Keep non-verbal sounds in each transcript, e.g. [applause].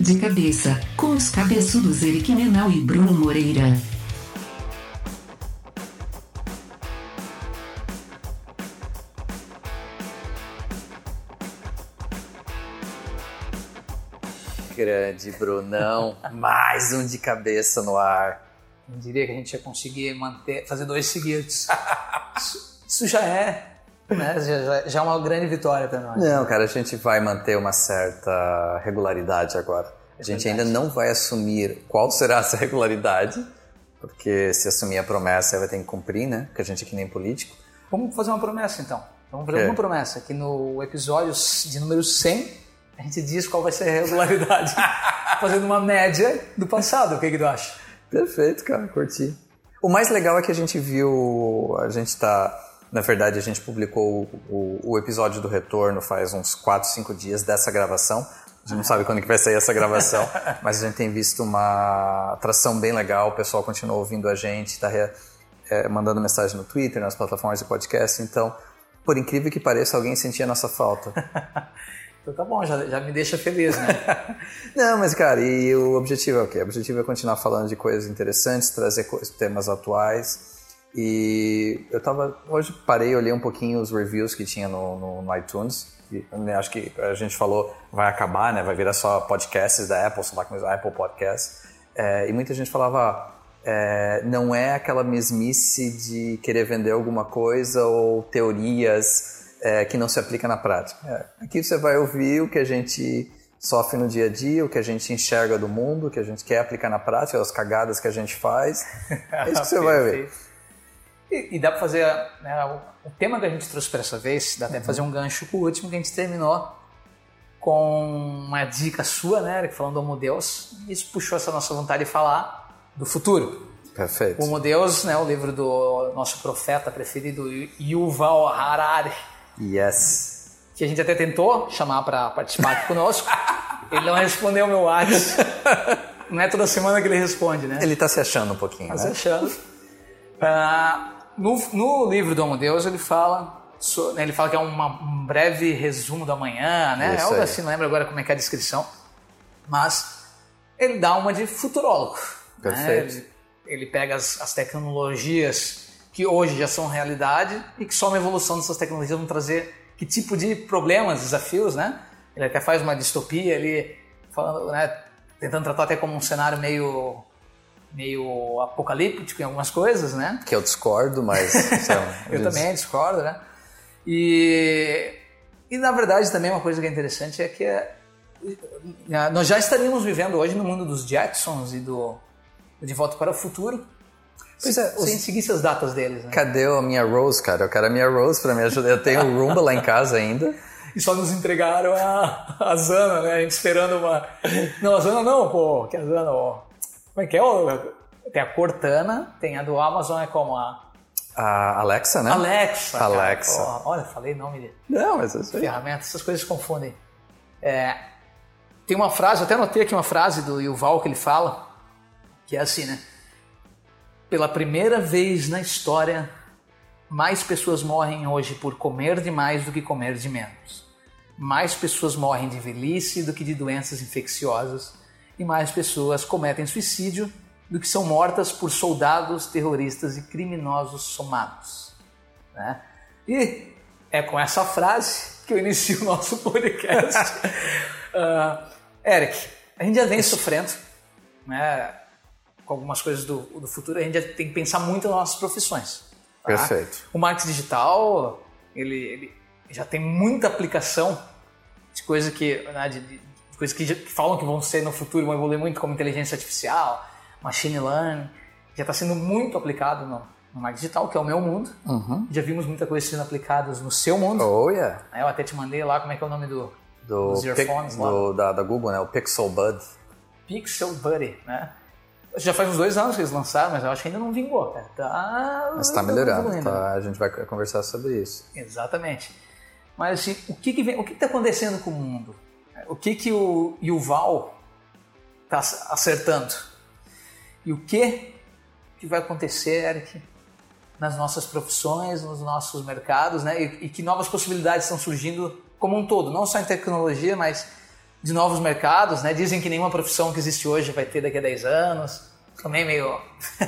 De cabeça, com os cabeçudos Eric Menal e Bruno Moreira. Grande Brunão, [laughs] mais um de cabeça no ar. Não diria que a gente ia conseguir manter, fazer dois seguidos. [laughs] isso, isso já é né? Já, já, é uma grande vitória para nós. Não, cara, a gente vai manter uma certa regularidade agora. A gente ainda não vai assumir qual será essa regularidade, porque se assumir a promessa vai ter que cumprir, né? Porque a gente é que nem político. Vamos fazer uma promessa então. Vamos fazer uma promessa que no episódio de número 100 a gente diz qual vai ser a regularidade, [laughs] fazendo uma média do passado. O que, que tu acha? Perfeito, cara, curti. O mais legal é que a gente viu, a gente está na verdade, a gente publicou o, o, o, episódio do retorno faz uns 4, 5 dias dessa gravação. A gente não sabe quando que vai sair essa gravação, [laughs] mas a gente tem visto uma atração bem legal. O pessoal continua ouvindo a gente, está é, mandando mensagem no Twitter, nas plataformas de podcast. Então, por incrível que pareça, alguém sentia a nossa falta. [laughs] então tá bom, já, já me deixa feliz, né? [laughs] não, mas cara, e o objetivo é o quê? O objetivo é continuar falando de coisas interessantes, trazer temas atuais e eu tava. Hoje parei, olhei um pouquinho os reviews que tinha no, no, no iTunes. E, né, acho que a gente falou, vai acabar, né? Vai virar só podcasts da Apple, só lá Apple Podcasts. É, e muita gente falava, é, não é aquela mesmice de querer vender alguma coisa ou teorias é, que não se aplica na prática. É, aqui você vai ouvir o que a gente sofre no dia a dia, o que a gente enxerga do mundo, o que a gente quer aplicar na prática, as cagadas que a gente faz. [laughs] É isso que você vai ver. E, e dá para fazer né, o, tema que a gente trouxe para essa vez, dá até uhum. fazer um gancho com o último que a gente terminou com uma dica sua, né, Eric, falando do Homo Deus. Isso puxou essa nossa vontade de falar do futuro. Perfeito. O Homo Deus, né, o livro do nosso profeta preferido, Yuval Harari. Yes. Que a gente até tentou chamar para participar aqui conosco. [laughs] Ele não respondeu meu WhatsApp. Não é toda semana que ele responde, né? Ele está se achando um pouquinho, tá né? se achando. Uh, [laughs] no, no livro do Homo Deus, ele fala, né, ele fala que é uma, um breve resumo da manhã, né? Isso Algo assim, não lembro agora como é que é a descrição. Mas ele dá uma de futurólogo. Né? Perfeito. Né? Ele, ele, pega as, as tecnologias que hoje já são realidade e que só uma evolução dessas tecnologias vão trazer que tipo de problemas, desafios, né? Ele até faz uma distopia ali, falando, né, tentando tratar até como um cenário meio meio apocalíptico em algumas coisas, né? Que eu discordo, mas... [laughs] eu também discordo, né? E, e na verdade também uma coisa que é interessante é que é, nós já estaríamos vivendo hoje no mundo dos Jetsons e do De Volta para o Futuro, Pois é, sem os... seguir as datas deles. Né? Cadê a minha Rose, cara? Eu quero a minha Rose para me ajudar. Eu tenho o Roomba lá em casa ainda. [laughs] E só nos entregaram a, a Zana, né? A gente esperando uma. Não, a Zana não, pô, que a Zana, ó. Como é que é? Tem a Cortana, tem a do Amazon, é como a. A Alexa, né? Alexa. Alexa. Cara, olha, falei nome de. Não, mas é isso aí. Ferramentas, essas coisas se confundem. É, tem uma frase, eu até anotei aqui uma frase do Yuval que ele fala, que é assim, né? Pela primeira vez na história, mais pessoas morrem hoje por comer demais do que comer de menos. Mais pessoas morrem de velhice do que de doenças infecciosas e mais pessoas cometem suicídio do que são mortas por soldados, terroristas e criminosos somados. Né? E é com essa frase que eu inicio o nosso podcast. uh, [laughs] Eric, a gente já vem sofrendo né, com algumas coisas do, do futuro, a gente já tem que pensar muito nas nossas profissões. Tá? Perfeito. O marketing digital, ele, ele, já tem muita aplicação de coisa que, né, de, de, coisas que, que, falam que vão ser no futuro, vão evoluir muito, como inteligência artificial, machine learning, já está sendo muito aplicado no, no marketing digital, que é o meu mundo. Uhum. Já vimos muita coisa sendo aplicada no seu mundo. Oh, yeah. Eu até te mandei lá como é que é o nome do, do dos earphones lá. Do, da, da Google, né? O Pixel Bud. Pixel Buddy, né? Já faz uns dois anos que eles lançaram, mas eu acho que ainda não vingou, cara. Tá, mas está melhorando, tá? A gente vai conversar sobre isso. Exatamente. Mas assim, o que, que vem, o que está acontecendo com o mundo? O que, que o Yuval está acertando? E o que, que vai acontecer, Eric, nas nossas profissões, nos nossos mercados, né? E, e, que novas possibilidades estão surgindo como um todo, não só em tecnologia, mas de novos mercados, né? Dizem que nenhuma profissão que existe hoje vai ter daqui a 10 anos. Também meio.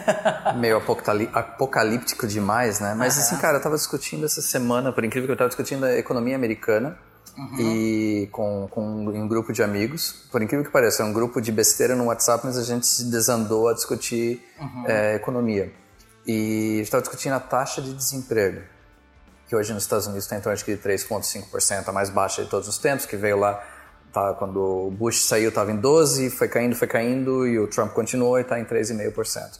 [laughs] meio apocalíptico demais, né? Mas uhum. assim, cara, eu tava discutindo essa semana, por incrível que eu tava discutindo a economia americana uhum. e com, com um grupo de amigos. Por incrível que pareça, é um grupo de besteira no WhatsApp, mas a gente se desandou a discutir uhum. é, economia. E estava discutindo a taxa de desemprego, que hoje nos Estados Unidos está em torno de 3,5%, a mais baixa de todos os tempos, que veio lá Tá, quando o Bush saiu estava em 12, foi caindo, foi caindo e o Trump continuou e está em 3,5%.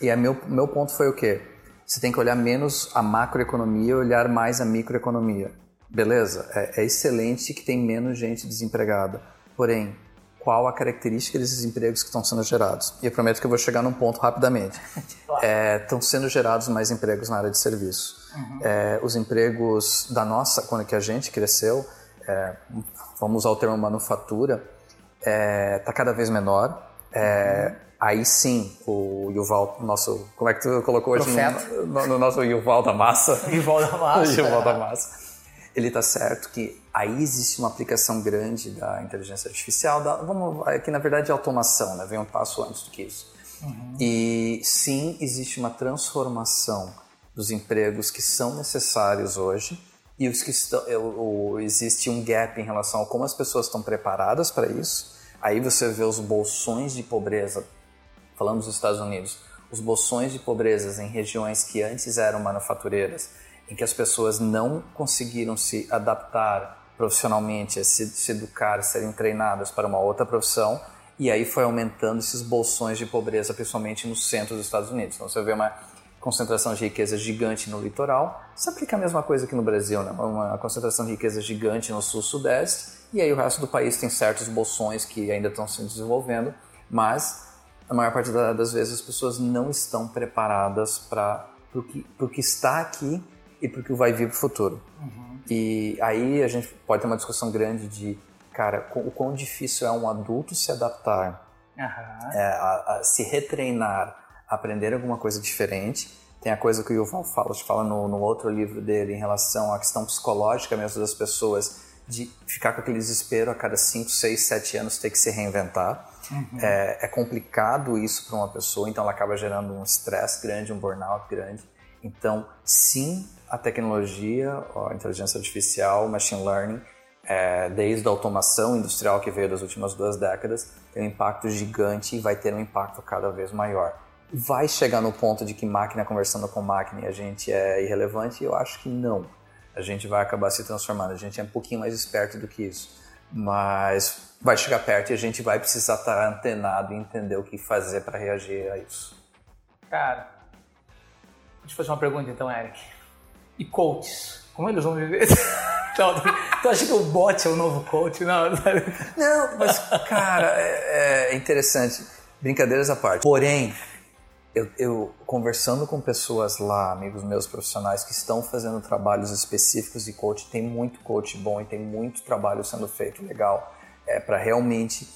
E a meu, meu ponto foi o quê? Você tem que olhar menos a macroeconomia e olhar mais a microeconomia. Beleza, é, é excelente que tem menos gente desempregada. Porém, qual a característica desses empregos que estão sendo gerados? E eu prometo que eu vou chegar num ponto rapidamente. É, estão sendo gerados mais empregos na área de serviço. Uhum. É, os empregos da nossa, quando que a gente cresceu, é, vamos usar o termo manufatura, está é, cada vez menor. É, aí sim, o Yuval, nosso, como é que tu colocou hoje no, no, no, nosso Yuval da Massa? Yuval da [laughs] Massa. Yuval da Massa. Ele está certo que aí existe uma aplicação grande da inteligência artificial, da, vamos, aqui na verdade é automação, né? vem um passo antes do que isso. Uhum. E sim, existe uma transformação dos empregos que são necessários hoje e os que estão, o, existe um gap em relação a como as pessoas estão preparadas para isso. Aí você vê os bolsões de pobreza, falamos dos Estados Unidos, os bolsões de pobreza em regiões que antes eram manufatureiras, em que as pessoas não conseguiram se adaptar profissionalmente, se, se educar, serem treinadas para uma outra profissão, e aí foi aumentando esses bolsões de pobreza, principalmente no centro dos Estados Unidos. Então você vê uma concentração de riqueza gigante no litoral. Se aplica a mesma coisa aqui no Brasil, né? uma concentração de riqueza gigante no sul-sudeste, e aí o resto do país tem certos bolsões que ainda estão se desenvolvendo, mas a maior parte das vezes as pessoas não estão preparadas para o que, que está aqui e para o que vai vir para o futuro. Uhum. E aí a gente pode ter uma discussão grande de, cara, o quão difícil é um adulto se adaptar, uhum. é, a, a se retreinar aprender alguma coisa diferente. Tem a coisa que o Yuval fala, fala no, no outro livro dele em relação à questão psicológica mesmo das pessoas de ficar com aquele desespero a cada 5, 6, 7 anos ter que se reinventar. Uhum. É, é, complicado isso para uma pessoa, então ela acaba gerando um estresse grande, um burnout grande. Então, sim, a tecnologia, a inteligência artificial, machine learning, é, desde a automação industrial que veio das últimas duas décadas, tem um impacto gigante e vai ter um impacto cada vez maior vai chegar no ponto de que máquina conversando com máquina e a gente é irrelevante? Eu acho que não. A gente vai acabar se transformando. A gente é um pouquinho mais esperto do que isso. Mas vai chegar perto e a gente vai precisar estar antenado e entender o que fazer para reagir a isso. Cara, deixa eu fazer uma pergunta então, Eric. E coaches? Como eles vão viver? [laughs] Não, tu acha que o bot é o novo coach? Não, não mas, cara, é, é interessante. Brincadeiras à parte. Porém, eu, eu, conversando com pessoas lá, amigos meus profissionais que estão fazendo trabalhos específicos de coach, tem muito coach bom e tem muito trabalho sendo feito legal é, para realmente.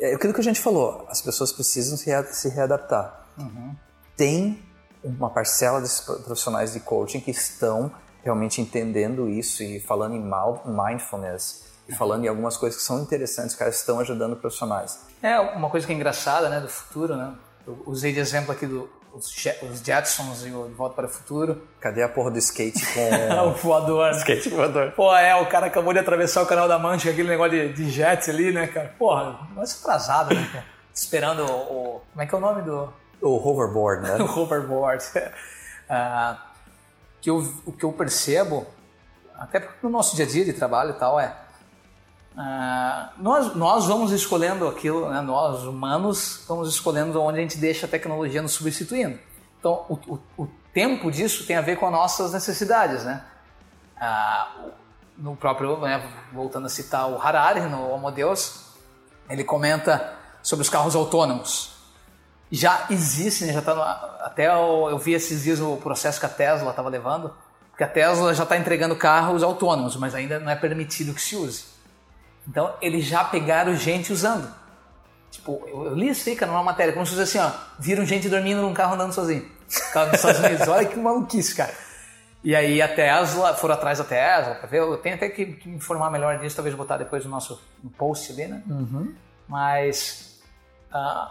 É aquilo que a gente falou, as pessoas precisam se, se readaptar. Uhum. Tem uma parcela desses profissionais de coaching que estão realmente entendendo isso e falando em mindfulness e falando em algumas coisas que são interessantes, que estão ajudando profissionais. É uma coisa que é engraçada, né, do futuro, né? Eu usei de exemplo aqui do, os, Jetsons e o De Volta para o Futuro. Cadê a porra do skate com... [laughs] o voador. Skate voador. Pô, é, o cara acabou de atravessar o canal da Mancha, aquele negócio de, de jet ali, né, cara? Porra, mais atrasado, né, cara? Esperando o, o, Como é que é o nome do... O hoverboard, né? [laughs] o hoverboard. uh, [laughs] que eu, o que eu percebo, até no nosso dia a dia de trabalho e tal, é Uh, nós, nós vamos escolhendo aquilo, né? nós humanos vamos escolhendo onde a gente deixa a tecnologia nos substituindo. Então, o, o, o tempo disso tem a ver com as nossas necessidades, né? Uh, no próprio, né, voltando a citar o Harari no Homo Deus, ele comenta sobre os carros autônomos. Já existe, né, já tá até eu, eu vi esses dias o processo que a Tesla estava levando, porque a Tesla já está entregando carros autônomos, mas ainda não é permitido que se use. Então, eles já pegaram gente usando. Tipo, eu, eu li isso aí, cara, numa matéria, como se fosse assim, ó, viram gente dormindo num carro andando sozinho. Carro dos Estados Unidos, [laughs] olha que maluquice, cara. E aí a Tesla, foram atrás da Tesla, pra ver, eu tenho até que, que me informar melhor disso, talvez botar depois no nosso no post ali, né? Uhum. Mas uh,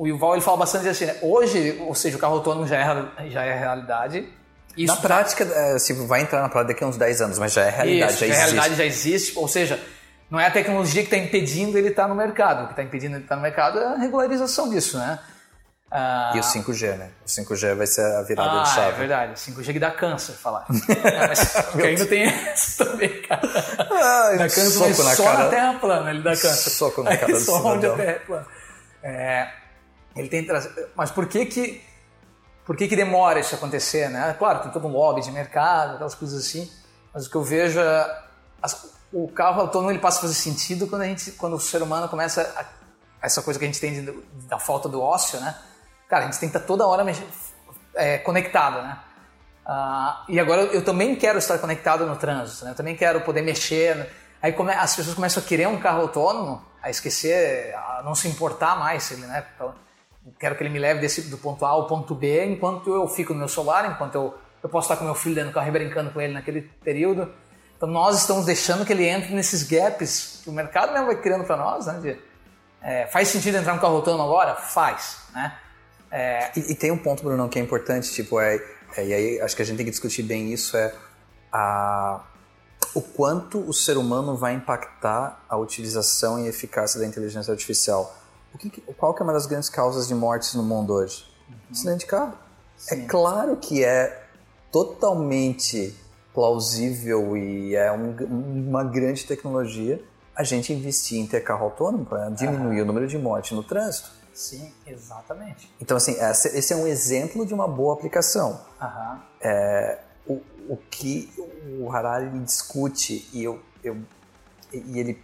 o Yuval ele fala bastante assim, né? hoje, ou seja, o carro autônomo já é, já é realidade. Isso, na prática, é, se vai entrar na prática daqui a uns 10 anos, mas já é realidade, isso, já existe. A realidade já existe, ou seja, não é a tecnologia que está impedindo ele estar tá no mercado. O que está impedindo ele estar tá no mercado é a regularização disso, né? Ah, e o 5G, né? O 5G vai ser a virada ah, de chave. é verdade. O 5G que dá câncer, falar. [laughs] é, mas ainda tem isso também, cara. Ah, dá câncer, soco na só cara. na Terra plana ele dá câncer. Soco na cara do [laughs] Só onde a. Terra é plana. É, ele tem Mas por que que... Por que que demora isso acontecer, né? Claro, tem todo um lobby de mercado, aquelas coisas assim. Mas o que eu vejo é... As, o carro autônomo ele passa a fazer sentido quando, a gente, quando o ser humano começa... A, essa coisa que a gente tem de, da falta do ócio, né? Cara, a gente tem que estar toda hora é, conectado, né? Ah, e agora eu, também quero estar conectado no trânsito, né? Eu também quero poder mexer. Aí come, as pessoas começam a querer um carro autônomo, a esquecer, a não se importar mais, ele, né? Quero que ele me leve desse, do ponto A ao ponto B, enquanto eu fico no meu celular, enquanto eu, eu posso estar com meu filho dentro do carro e brincando com ele naquele período. Então nós estamos deixando que ele entre nesses gaps que o mercado mesmo vai criando para nós, né? De, é, faz sentido entrar no carro autônomo agora? Faz, né? É... E, e, tem um ponto, Bruno, que é importante, tipo, é, é, e aí acho que a gente tem que discutir bem isso, é a, o quanto o ser humano vai impactar a utilização e eficácia da inteligência artificial. O que, qual que é uma das grandes causas de mortes no mundo hoje? Uhum. Acidente de carro. Sim. É claro que é totalmente plausível e é um, uma grande tecnologia a gente investir em ter carro autônomo para diminuir uhum. o número de mortes no trânsito. Sim, exatamente. Então, assim, esse é um exemplo de uma boa aplicação. Uhum. É, o, o que o Harari discute e eu, eu e ele,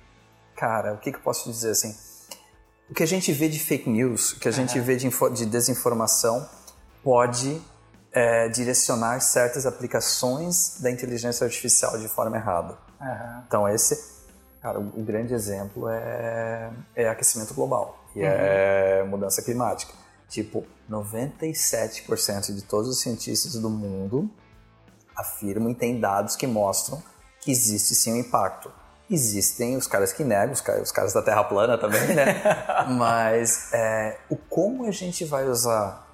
cara, o que, que eu posso dizer assim? O que a gente vê de fake news, o que a uhum. gente vê de, de desinformação, pode é, direcionar certas aplicações da inteligência artificial de forma errada. Uhum. Então, esse, cara, o, o grande exemplo é, é aquecimento global que uhum. é mudança climática. Tipo, 97% de todos os cientistas do mundo afirmam e têm dados que mostram que existe sim um impacto. Existem os caras que negam, os caras, os caras da Terra plana também, né? [laughs] Mas é, o como a gente vai usar,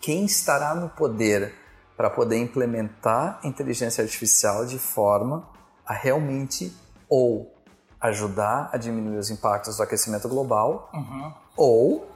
quem estará no poder para poder implementar inteligência artificial de forma a realmente ou ajudar a diminuir os impactos do aquecimento global uhum. ou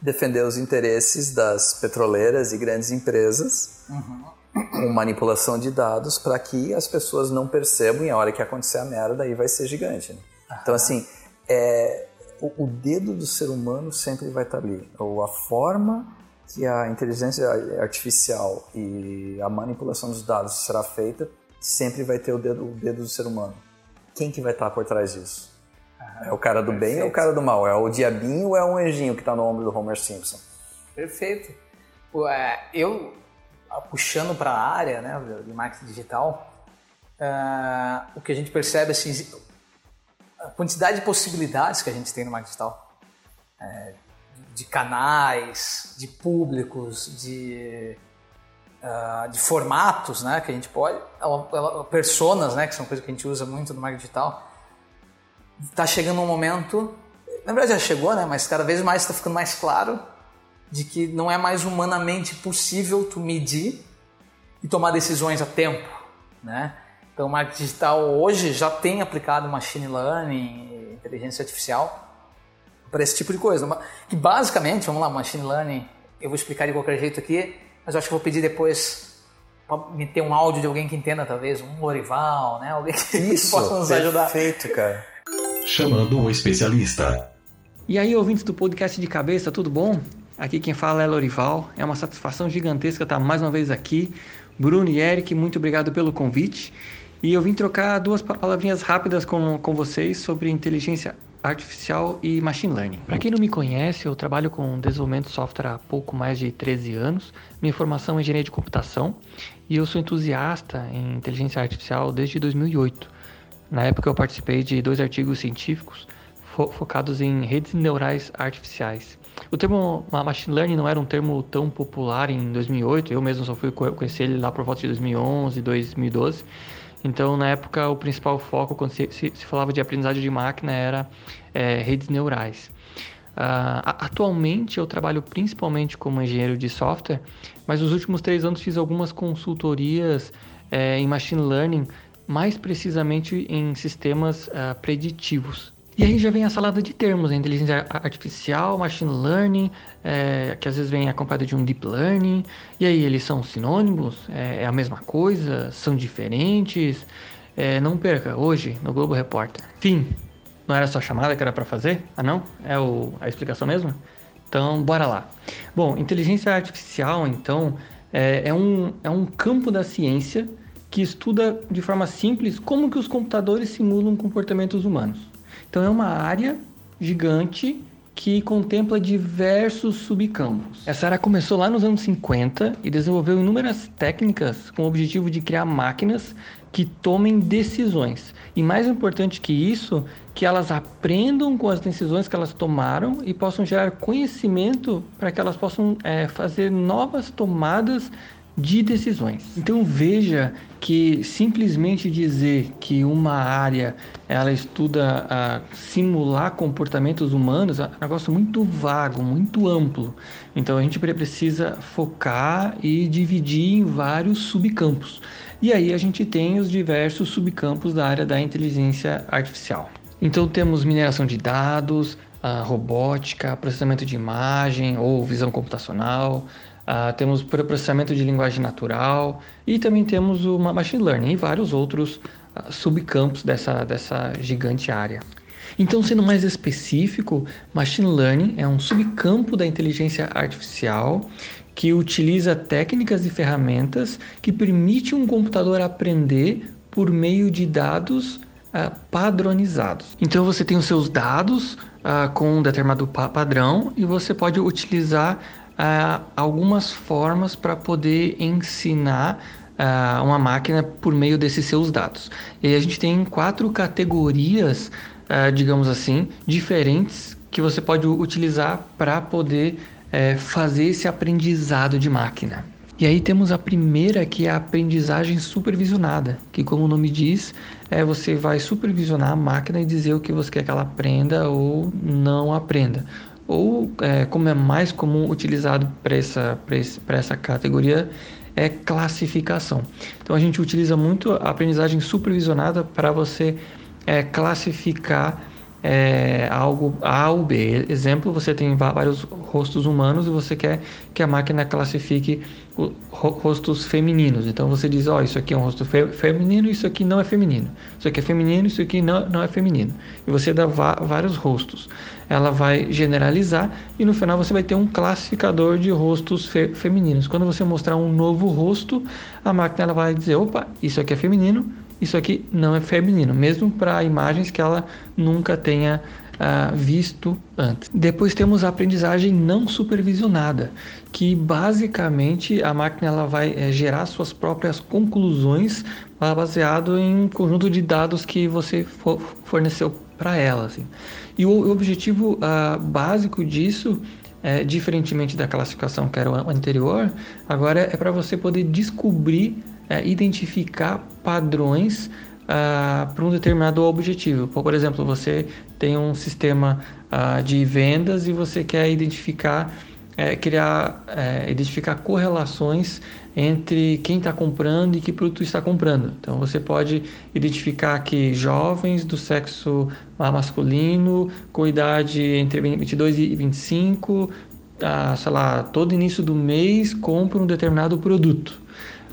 defender os interesses das petroleiras e grandes empresas uhum. Com manipulação de dados para que as pessoas não percebam e a hora que acontecer a merda aí vai ser gigante. Né? Uhum. Então assim, é, o, o, dedo do ser humano sempre vai estar ali. Ou a forma que a inteligência artificial e a manipulação dos dados será feita sempre vai ter o dedo, o dedo do ser humano quem que vai estar por trás disso? é o cara do perfeito. bem ou é o cara do mal? É o diabinho ou é um anjinho que está no ombro do Homer Simpson? Perfeito. É, eu, puxando para a área né, de marketing digital, uh, o que a gente percebe assim, a quantidade de possibilidades que a gente tem no marketing digital, é, de canais, de públicos, de uh, de formatos, né, que a gente pode, ela, ela, personas, né, que são coisas que a gente usa muito no marketing digital, está chegando um momento, na verdade já chegou, né, mas cada vez mais está ficando mais claro de que não é mais humanamente possível tu medir e tomar decisões a tempo, né? Então, o marketing digital hoje já tem aplicado machine learning, inteligência artificial para esse tipo de coisa. Que basicamente, vamos lá, machine learning, eu vou explicar de qualquer jeito aqui, mas eu acho que vou pedir depois para meter um áudio de alguém que entenda, talvez, um Lorival, né? Alguém que [laughs] Isso, possa nos ajudar. Perfeito, cara. Chamando um especialista. E aí, ouvintes do podcast de cabeça, tudo bom? Aqui quem fala é Lorival. É uma satisfação gigantesca estar mais uma vez aqui. Bruno e Eric, muito obrigado pelo convite. E eu vim trocar duas palavrinhas rápidas com, com vocês sobre inteligência artificial e machine learning. Para quem não me conhece, eu trabalho com desenvolvimento de software há pouco mais de 13 anos. Minha formação é engenharia de computação e eu sou entusiasta em inteligência artificial desde 2008. Na época eu participei de dois artigos científicos fo focados em redes neurais artificiais. O termo machine learning não era um termo tão popular em 2008, eu mesmo só fui conhecer ele lá por volta de 2011, 2012. Então, na época, o principal foco, quando se, se, se falava de aprendizagem de máquina, era é, redes neurais. Uh, atualmente, eu trabalho principalmente como engenheiro de software, mas nos últimos três anos fiz algumas consultorias é, em machine learning, mais precisamente em sistemas uh, preditivos. E aí já vem a salada de termos, a inteligência artificial, machine learning, é, que às vezes vem acompanhado de um deep learning. E aí, eles são sinônimos? É, é a mesma coisa? São diferentes? É, não perca, hoje, no Globo Repórter. Fim. Não era só chamada que era para fazer? Ah, não? É o, a explicação mesmo? Então, bora lá. Bom, inteligência artificial, então, é, é, um, é um campo da ciência que estuda de forma simples como que os computadores simulam comportamentos humanos. Então é uma área gigante que contempla diversos subcampos. Essa área começou lá nos anos 50 e desenvolveu inúmeras técnicas com o objetivo de criar máquinas que tomem decisões. E mais importante que isso, que elas aprendam com as decisões que elas tomaram e possam gerar conhecimento para que elas possam é, fazer novas tomadas de decisões. Então veja que simplesmente dizer que uma área ela estuda a simular comportamentos humanos é um negócio muito vago, muito amplo. Então a gente precisa focar e dividir em vários subcampos. E aí a gente tem os diversos subcampos da área da inteligência artificial. Então temos mineração de dados, robótica, processamento de imagem ou visão computacional, Uh, temos processamento de linguagem natural e também temos o machine learning e vários outros uh, subcampos dessa, dessa gigante área. Então, sendo mais específico, machine learning é um subcampo da inteligência artificial que utiliza técnicas e ferramentas que permite um computador aprender por meio de dados uh, padronizados. Então, você tem os seus dados com um determinado pa padrão e você pode utilizar uh, algumas formas para poder ensinar uh, uma máquina por meio desses seus dados. E a gente tem quatro categorias, uh, digamos assim, diferentes que você pode utilizar para poder uh, fazer esse aprendizado de máquina. E aí temos a primeira que é a aprendizagem supervisionada, que como o nome diz, é você vai supervisionar a máquina e dizer o que você quer que ela aprenda ou não aprenda ou é, como é mais comum utilizado para essa, essa categoria, é classificação. Então a gente utiliza muito a aprendizagem supervisionada para você é, classificar é, algo A ou B. Exemplo, você tem vários rostos humanos e você quer que a máquina classifique rostos femininos. Então você diz, ó, oh, isso aqui é um rosto fe feminino, isso aqui não é feminino. Isso aqui é feminino, isso aqui não, não é feminino. E você dá vários rostos. Ela vai generalizar e no final você vai ter um classificador de rostos fe femininos. Quando você mostrar um novo rosto, a máquina ela vai dizer, opa, isso aqui é feminino, isso aqui não é feminino, mesmo para imagens que ela nunca tenha uh, visto antes. Depois temos a aprendizagem não supervisionada, que basicamente a máquina ela vai é, gerar suas próprias conclusões baseado em um conjunto de dados que você forneceu para ela. Assim. E o objetivo uh, básico disso é, diferentemente da classificação que era o anterior, agora é para você poder descobrir é, identificar padrões ah, para um determinado objetivo. Por exemplo, você tem um sistema ah, de vendas e você quer identificar, é, criar, é, identificar correlações entre quem está comprando e que produto está comprando. Então você pode identificar que jovens do sexo masculino com idade entre 22 e 25, ah, sei lá, todo início do mês compram um determinado produto.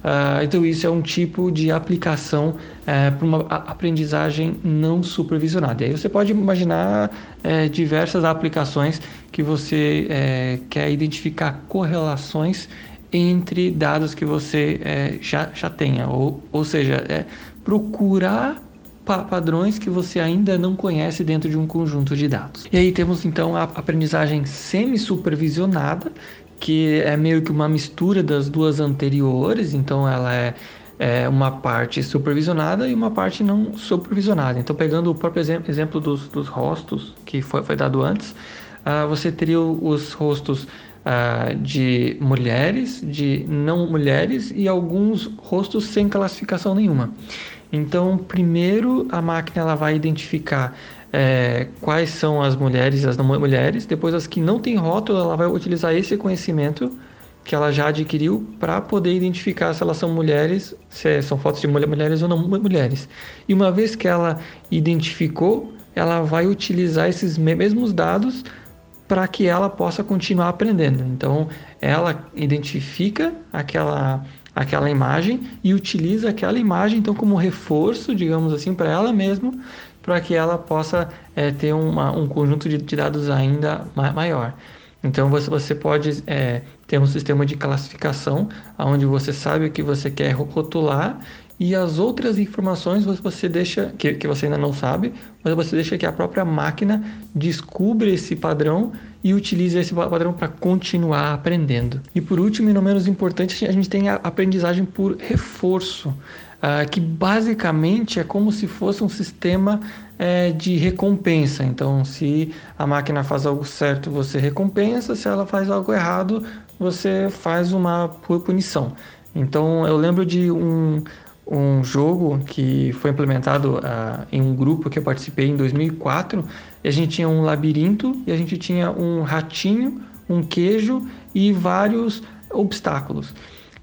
Uh, então, isso é um tipo de aplicação uh, para uma aprendizagem não supervisionada. E aí você pode imaginar uh, diversas aplicações que você eh, quer identificar correlações entre dados que você já, já tenha, ou, ou seja, é procurar padrões que você ainda não conhece dentro de um conjunto de dados. E aí temos então a aprendizagem semi-supervisionada, que é meio que uma mistura das duas anteriores, então ela é, é uma parte supervisionada e uma parte não supervisionada. Então, pegando o próprio exemplo, dos, dos rostos que foi, foi dado antes, uh, você teria os rostos uh, de mulheres, de não mulheres e alguns rostos sem classificação nenhuma. Então, primeiro a máquina ela vai identificar é, quais são as mulheres e as não mulheres, depois as que não têm rótulo, ela vai utilizar esse conhecimento que ela já adquiriu para poder identificar se elas são mulheres, se são fotos de mulheres ou não mulheres. E uma vez que ela identificou, ela vai utilizar esses mesmos dados para que ela possa continuar aprendendo. Então, ela identifica aquela aquela imagem e utiliza aquela imagem então como reforço, digamos assim, para ela mesma, para que ela possa é, ter uma, um conjunto de, de, dados ainda maior. Então você, você pode é, ter um sistema de classificação onde você sabe o que você quer rotular e as outras informações você deixa que, que você ainda não sabe, mas você deixa que a própria máquina descubra esse padrão e utilize esse padrão para continuar aprendendo. E por último, e não menos importante, a gente tem a aprendizagem por reforço, uh, que basicamente é como se fosse um sistema é, de recompensa. Então, se a máquina faz algo certo, você recompensa, se ela faz algo errado, você faz uma punição. Então, eu lembro de um, um jogo que foi implementado uh, em um grupo que eu participei em 2004. E a gente tinha um labirinto e a gente tinha um ratinho, um queijo e vários obstáculos.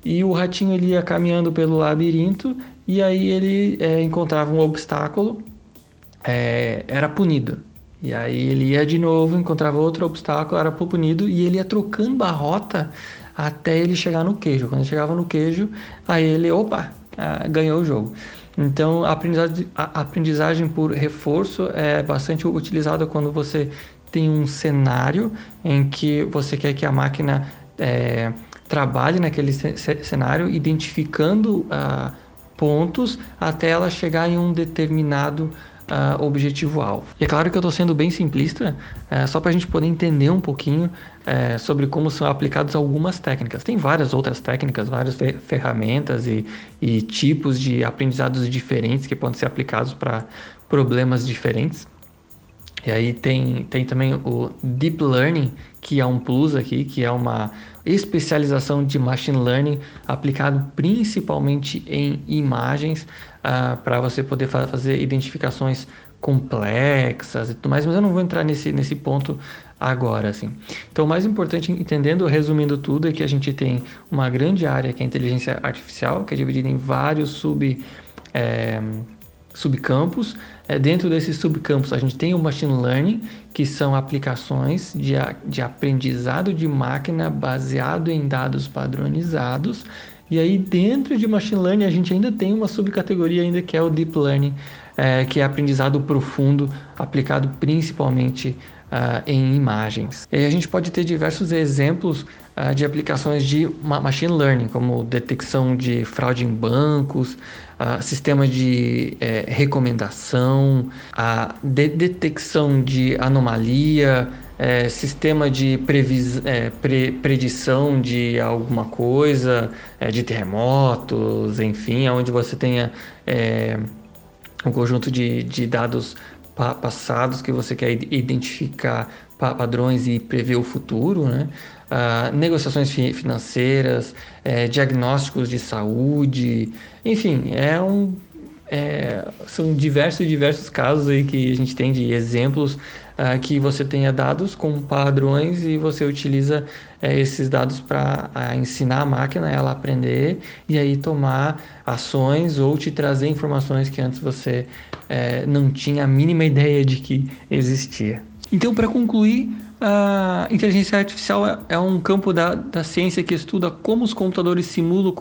E o ratinho ele ia caminhando pelo labirinto e aí ele é, encontrava um obstáculo, é, era punido. E aí ele ia de novo, encontrava outro obstáculo, era punido e ele ia trocando a rota até ele chegar no queijo. Quando chegava no queijo, aí ele, opa, ah, ganhou o jogo. Então, a aprendizagem, a aprendizagem por reforço é bastante utilizada quando você tem um cenário em que você quer que a máquina é, trabalhe naquele cenário, identificando uh, pontos até ela chegar em um determinado uh, objetivo-alvo. E é claro que eu estou sendo bem simplista, uh, só para a gente poder entender um pouquinho uh, sobre como são aplicadas algumas técnicas. Tem várias outras técnicas, várias ferramentas e, e tipos de aprendizados diferentes que podem ser aplicados para problemas diferentes. E aí tem, tem também o Deep Learning, que é um plus aqui, que é uma especialização de Machine Learning aplicado principalmente em imagens uh, para você poder fa fazer identificações complexas e tudo mais, mas eu não vou entrar nesse, nesse ponto agora, assim. Então, o mais importante, entendendo, resumindo tudo, é que a gente tem uma grande área que é a inteligência artificial, que é dividida em vários sub, é, subcampos. É, dentro desses subcampos, a gente tem o machine learning, que são aplicações de, de aprendizado de máquina baseado em dados padronizados e aí dentro de machine learning a gente ainda tem uma subcategoria ainda que é o deep learning, é, que é aprendizado profundo aplicado principalmente uh, em imagens. E a gente pode ter diversos exemplos uh, de aplicações de machine learning, como detecção de fraude em bancos, uh, sistema de eh, recomendação, a de detecção de anomalia, é, sistema de é, pre, predição de alguma coisa, é, de terremotos, enfim, onde você tenha é, um conjunto de, de dados pa passados que você quer identificar pa padrões e prever o futuro, né? Uh, negociações fi financeiras, é, diagnósticos de saúde, enfim, é um, é, são diversos e diversos casos aí que a gente tem de exemplos uh, que você tenha dados com padrões e você utiliza uh, esses dados para ensinar a máquina ela aprender e aí tomar ações ou te trazer informações que antes você eh, não tinha a mínima ideia de que existia. Então, para concluir, a inteligência artificial é, é um campo da, da ciência que estuda como os computadores simulam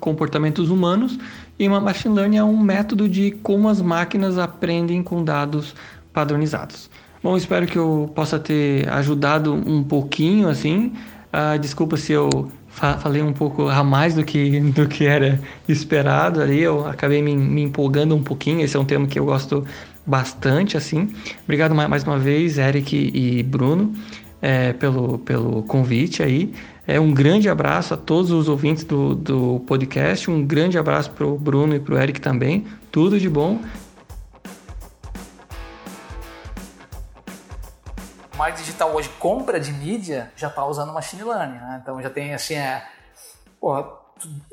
comportamentos humanos e uma machine learning é um método de como as máquinas aprendem com dados padronizados. Bom, espero que eu possa ter ajudado um pouquinho, assim. Uh, desculpa se eu fa falei um pouco a mais do que, do que era esperado ali. Eu acabei me, me empolgando um pouquinho. Esse é um tema que eu gosto bastante, assim. Obrigado mais uma vez, Eric e Bruno, é, pelo, pelo convite aí. É, um grande abraço a todos os ouvintes do, do podcast. Um grande abraço para o Bruno e para o Eric também. Tudo de bom marketing digital hoje, compra de mídia, já está usando machine learning, né? Então já tem assim, é, porra,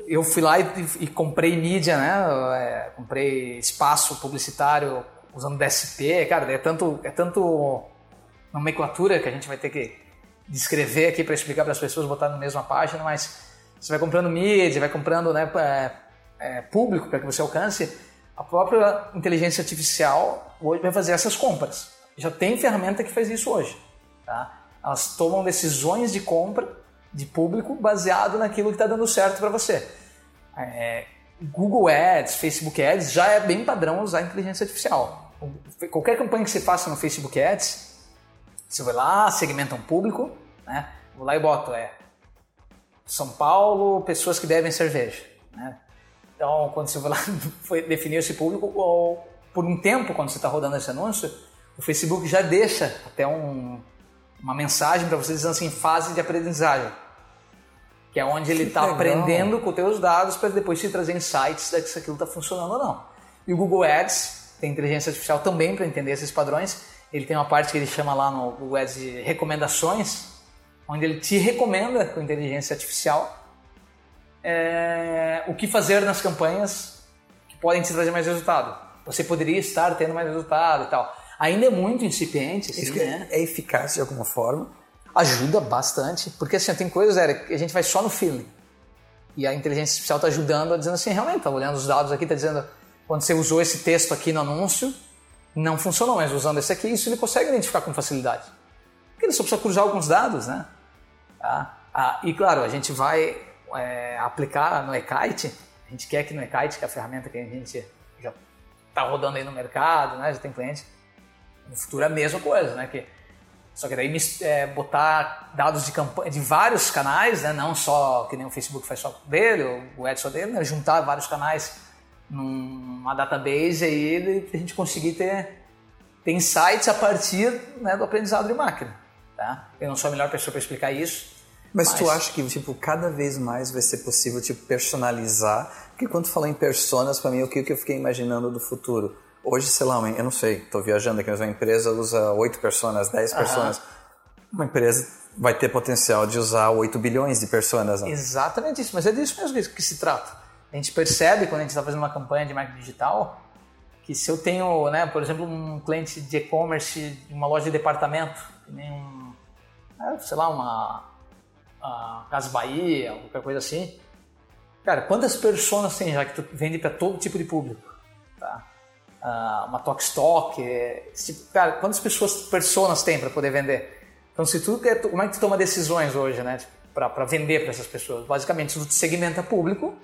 eu fui lá e, e comprei mídia, né? É, comprei espaço publicitário usando DSP, cara, é tanto, é tanto nomenclatura que a gente vai ter que descrever aqui para explicar para as pessoas, botar na mesma página, mas você vai comprando mídia, vai comprando né, é, é, público para que você alcance, a própria inteligência artificial hoje vai fazer essas compras. Já tem ferramenta que faz isso hoje. Tá? Elas tomam decisões de compra de público baseado naquilo que está dando certo para você. É, Google Ads, Facebook Ads já é bem padrão usar inteligência artificial. Qualquer campanha que você faça no Facebook Ads, você vai lá, segmenta um público, né? Vou lá e boto, é São Paulo, pessoas que bebem cerveja, né? Então, quando você vai lá [laughs] definir esse público, ou por um tempo, quando você está rodando esse anúncio, o Facebook já deixa até um, uma mensagem para você dizendo assim, fase de aprendizagem. Que é onde ele está aprendendo com os teus dados para depois te trazer insights se aquilo está funcionando ou não. E o Google Ads tem inteligência artificial também para entender esses padrões. Ele tem uma parte que ele chama lá no Google Ads de recomendações, onde ele te recomenda com inteligência artificial é, o que fazer nas campanhas que podem te trazer mais resultado. Você poderia estar tendo mais resultado e tal. Ainda é muito incipiente, assim, né? É eficaz de alguma forma? Ajuda bastante, porque assim, tem coisas, Eric, que a gente vai só no feeling. E a inteligência artificial está ajudando, dizendo assim, realmente, está olhando os dados aqui, está dizendo, quando você usou esse texto aqui no anúncio, não funcionou, mas usando esse aqui, isso ele consegue identificar com facilidade. Porque ele só precisa cruzar alguns dados, né? Tá? Ah, e claro, a gente vai é, aplicar no eKite, a gente quer que no eKite, que é a ferramenta que a gente já está rodando aí no mercado, né? já tem cliente, no futuro é a mesma coisa, né? Que, só que daí é, botar dados de campanha de vários canais, né? não só que nem o Facebook faz só dele, o Edson dele, né? juntar vários canais numa database aí a gente conseguir ter, ter insights a partir né, do aprendizado de máquina. Tá? Eu não sou a melhor pessoa para explicar isso, mas, Mas, tu acha que tipo cada vez mais vai ser possível tipo personalizar? Porque quando tu fala em personas, para mim o que eu fiquei imaginando do futuro? Hoje, sei lá, eu não sei, estou viajando aqui, mas uma empresa usa 8 personas, 10 personas. Uma empresa vai ter potencial de usar 8 bilhões de personas. Né? Exatamente isso, mas é disso mesmo que se trata. A gente percebe quando a gente está fazendo uma campanha de marketing digital que se eu tenho, né, por exemplo, um cliente de e-commerce, uma loja de departamento, que nem um, é, sei lá, uma Casa Bahia, qualquer coisa assim. Cara, quantas pessoas tem já que tu vende para todo tipo de público? Tá? Uh, uma Talk Stock, tipo, cara, quantas pessoas, personas tem para poder vender? Então, se tu quer, como é que tu toma decisões hoje, né, para vender para essas pessoas? Basicamente, tu segmenta público,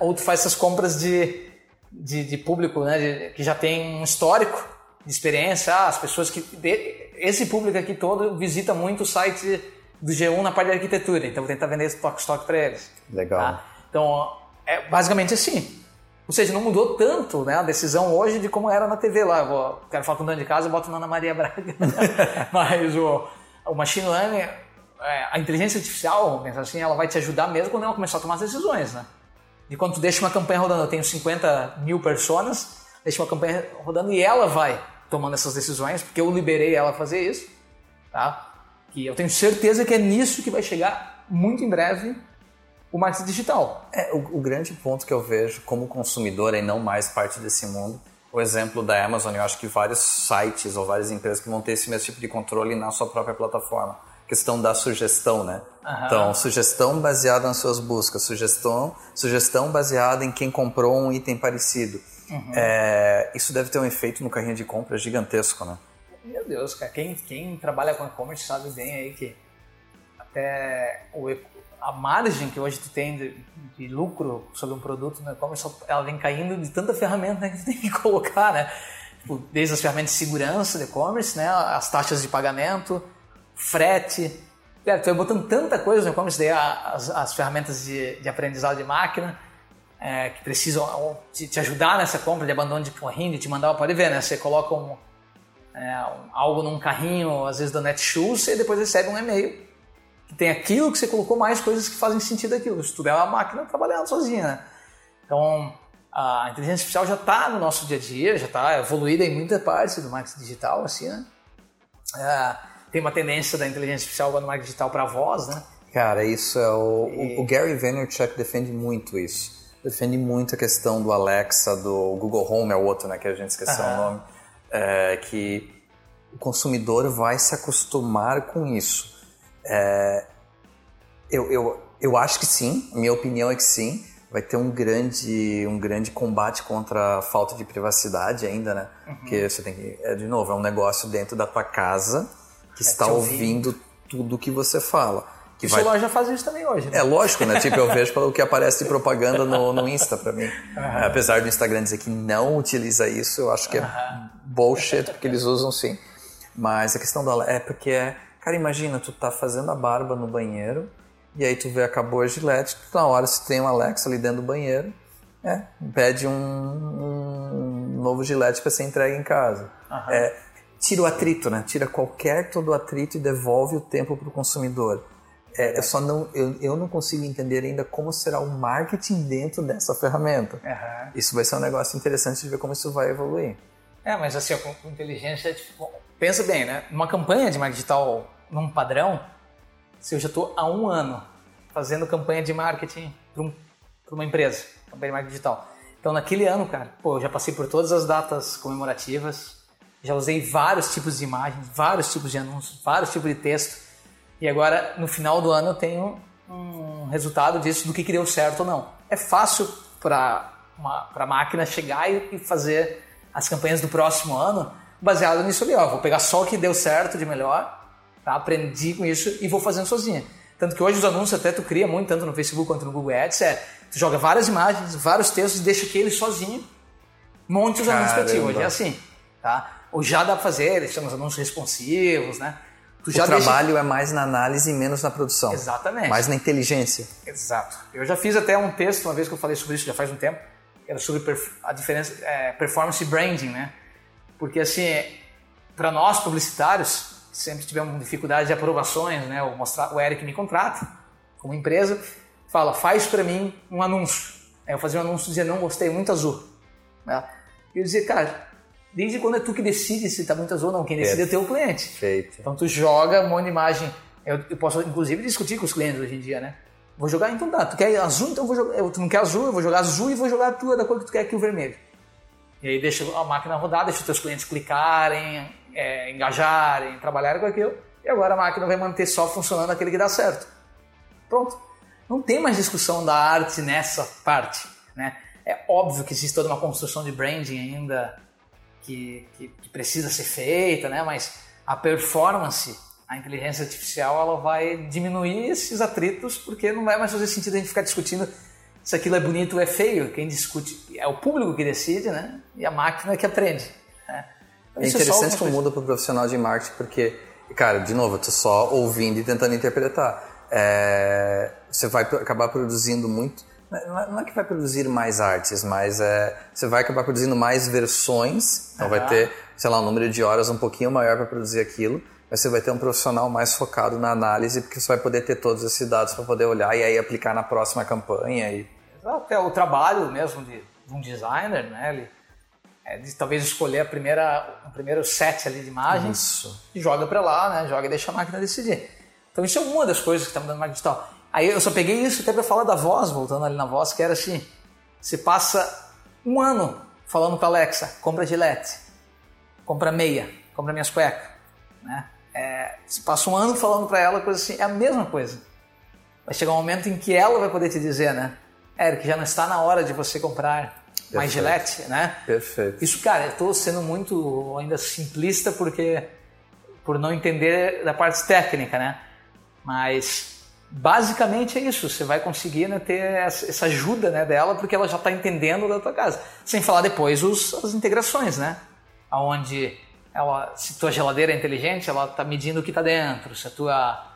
ou tu faz essas compras de, de, de público, né, de, que já tem um histórico de experiência, ah, as pessoas que esse público aqui todo visita muito o site do G1 na parte de arquitetura, então vou tentar vender esse toque stock para eles. Legal. Tá? Então, é basicamente assim. Ou seja, não mudou tanto né, a decisão hoje de como era na TV lá. Eu vou, quero falar com o dono de casa, eu boto na Ana Maria Braga. [laughs] Mas o, o machine learning, é, a inteligência artificial, pensa assim, ela vai te ajudar mesmo quando ela começar a tomar as decisões, né? E quando tu deixa uma campanha rodando, eu tenho 50 mil personas, deixa uma campanha rodando e ela vai tomando essas decisões, porque eu liberei ela a fazer isso, tá? que eu tenho certeza que é nisso que vai chegar muito em breve o marketing digital. É, o, o grande ponto que eu vejo como consumidor e não mais parte desse mundo, o exemplo da Amazon, eu acho que vários sites ou várias empresas que vão ter esse mesmo tipo de controle na sua própria plataforma. Questão da sugestão, né? Uhum. Então, sugestão baseada nas suas buscas, sugestão, sugestão baseada em quem comprou um item parecido. Uhum. É, isso deve ter um efeito no carrinho de compra gigantesco, né? Meu Deus, cara, quem, quem trabalha com e-commerce sabe bem aí que até o, a margem que hoje tu tem de, de lucro sobre um produto no e-commerce, ela vem caindo de tanta ferramenta que tu tem que [laughs] colocar, né? Tipo, desde as ferramentas de segurança do e-commerce, né? As taxas de pagamento, frete. Cara, tu vai botando tanta coisa no e-commerce, daí as, as ferramentas de, de aprendizado de máquina, é, que precisam te, te, ajudar nessa compra de abandono de carrinho, de te mandar, pode ver, né? Você coloca um, é, algo num carrinho, às vezes da Netshoes, e depois recebe um e-mail que tem aquilo que você colocou, mais coisas que fazem sentido aquilo. Se tudo é uma máquina trabalhando sozinha, né? Então, a inteligência artificial já está no nosso dia a dia, já está evoluída em muita parte do marketing digital, assim, né? É, tem uma tendência da inteligência artificial agora no marketing digital para voz, né? Cara, isso é o, o, o Gary Vaynerchuk defende muito isso. Defende muito a questão do Alexa, do Google Home é o outro, né, que a gente esqueceu Aham. o nome, é, que o consumidor vai se acostumar com isso. É, eu, eu, eu acho que sim, minha opinião é que sim. Vai ter um grande, um grande combate contra a falta de privacidade ainda, né? Uhum. Porque você tem que, é, de novo, é um negócio dentro da tua casa que está te ouvindo. ouvindo tudo que você fala. Que O vai celular já faz isso também hoje, né? é lógico, né? Tipo, eu vejo pelo que aparece de propaganda no, no Insta pra mim. É, Apesar do Instagram dizer que não utiliza isso, eu acho que é bullshit, porque eles usam sim. Mas a questão da é porque é, cara, imagina, tu tá fazendo a barba no banheiro, e aí tu vê, acabou a gilete, tu, na hora se tem um Alexa ali dentro do banheiro, é, pede um, um novo gilete para ser entregue em casa. É, tira o atrito, né? Tira qualquer todo o atrito e devolve o tempo para o consumidor. É, eu só não, eu, eu não consigo entender ainda como será o marketing dentro dessa ferramenta. Aham. Isso vai ser um negócio interessante de ver como isso vai evoluir. É, mas assim, com, inteligência, tipo, pensa bem, né? Uma campanha de marketing digital num padrão, se eu já estou há um ano fazendo campanha de marketing para um, uma empresa, campanha de marketing digital. Então, naquele ano, cara, pô, eu já passei por todas as datas comemorativas, já usei vários tipos de imagens, vários tipos de anúncios, vários tipos de texto. E agora, no final do ano, eu tenho um resultado disso, do que, que deu certo ou não. É fácil para a máquina chegar e, e fazer as campanhas do próximo ano baseado nisso ali. Ó, vou pegar só o que deu certo de melhor, tá? aprendi com isso e vou fazendo sozinha. Tanto que hoje os anúncios até tu cria muito, tanto no Facebook quanto no Google Ads, é tu joga várias imagens, vários textos e deixa que ele sozinho monte os anúncios pra ti. Hoje é assim, tá? Ou já dá pra fazer, eles chamam os anúncios responsivos, né? Tu o já deixa- trabalho é mais na análise e menos na produção. Exatamente. Mais na inteligência. Exato. Eu já fiz até um texto, uma vez que eu falei sobre isso, já faz um tempo, era sobre a diferença, é, performance e branding, né? Porque assim, para nós publicitários, sempre tivemos dificuldade de aprovações, né? O, mostrar, o Eric me contrata como empresa, fala, faz para mim um anúncio. Aí eu fazia um anúncio dizendo, não gostei, muito azul. Né? E eu dizia, cara, desde quando é tu que decide se tá muito azul ou não? Quem decide é o teu cliente. Feito. Então tu joga um monte de imagem. Eu, eu posso inclusive discutir com os clientes hoje em dia, né? Vou jogar, então tá. Tu quer azul, então eu vou jogar. Tu não quer azul, eu vou jogar azul e vou jogar a tua da cor que tu quer, que é o vermelho. E aí deixa a máquina rodar, deixa os teus clientes clicarem, é, engajarem, trabalharem com aquilo. E agora a máquina vai manter só funcionando aquele que dá certo. Pronto. Não tem mais discussão da arte nessa parte, né? É óbvio que existe toda uma construção de branding ainda que, que, que precisa ser feita, né? Mas a performance, a inteligência artificial, ela vai diminuir esses atritos porque não vai mais fazer sentido a gente ficar discutindo se aquilo é bonito ou é feio. Quem discute é o público que decide, né? E a máquina que aprende. Né? Então, É só interessante como coisa- muda para o profissional de marketing, porque, cara, de novo, eu tô só ouvindo e tentando interpretar. É, você vai acabar produzindo muito. Não é, não é que vai produzir mais artes, mas é, você vai acabar produzindo mais versões. Então vai Aham. ter, sei lá, um número de horas um pouquinho maior para produzir aquilo. Mas você vai ter um profissional mais focado na análise, porque você vai poder ter todos esses dados para poder olhar e aí aplicar na próxima campanha. E, até o trabalho mesmo de, de um designer, né? Ele, é, de talvez escolher a primeira, o primeiro set ali de imagens Isso. e joga para lá, né? Joga e deixa a máquina decidir. Então isso é uma das coisas que está mudando no marketing digital. Aí eu só peguei isso até para falar da voz, voltando ali na voz, que era assim: você passa um ano falando com a Alexa, compra gilete, compra meia, compra minhas cuecas, né? É, você passa um ano falando para ela coisa assim, é a mesma coisa. Vai chegar um momento em que ela vai poder te dizer, né? Eric, já não está na hora de você comprar mais gilete, né? Perfeito. Isso, cara, eu tô sendo muito ainda simplista porque por não entender da parte técnica, né? Mas basicamente é isso. Você vai conseguir né, ter essa ajuda né, dela porque ela já está entendendo da tua casa. Sem falar depois os, as integrações, né? Aonde ela, se tua geladeira é inteligente, ela está medindo o que está dentro. Se a tua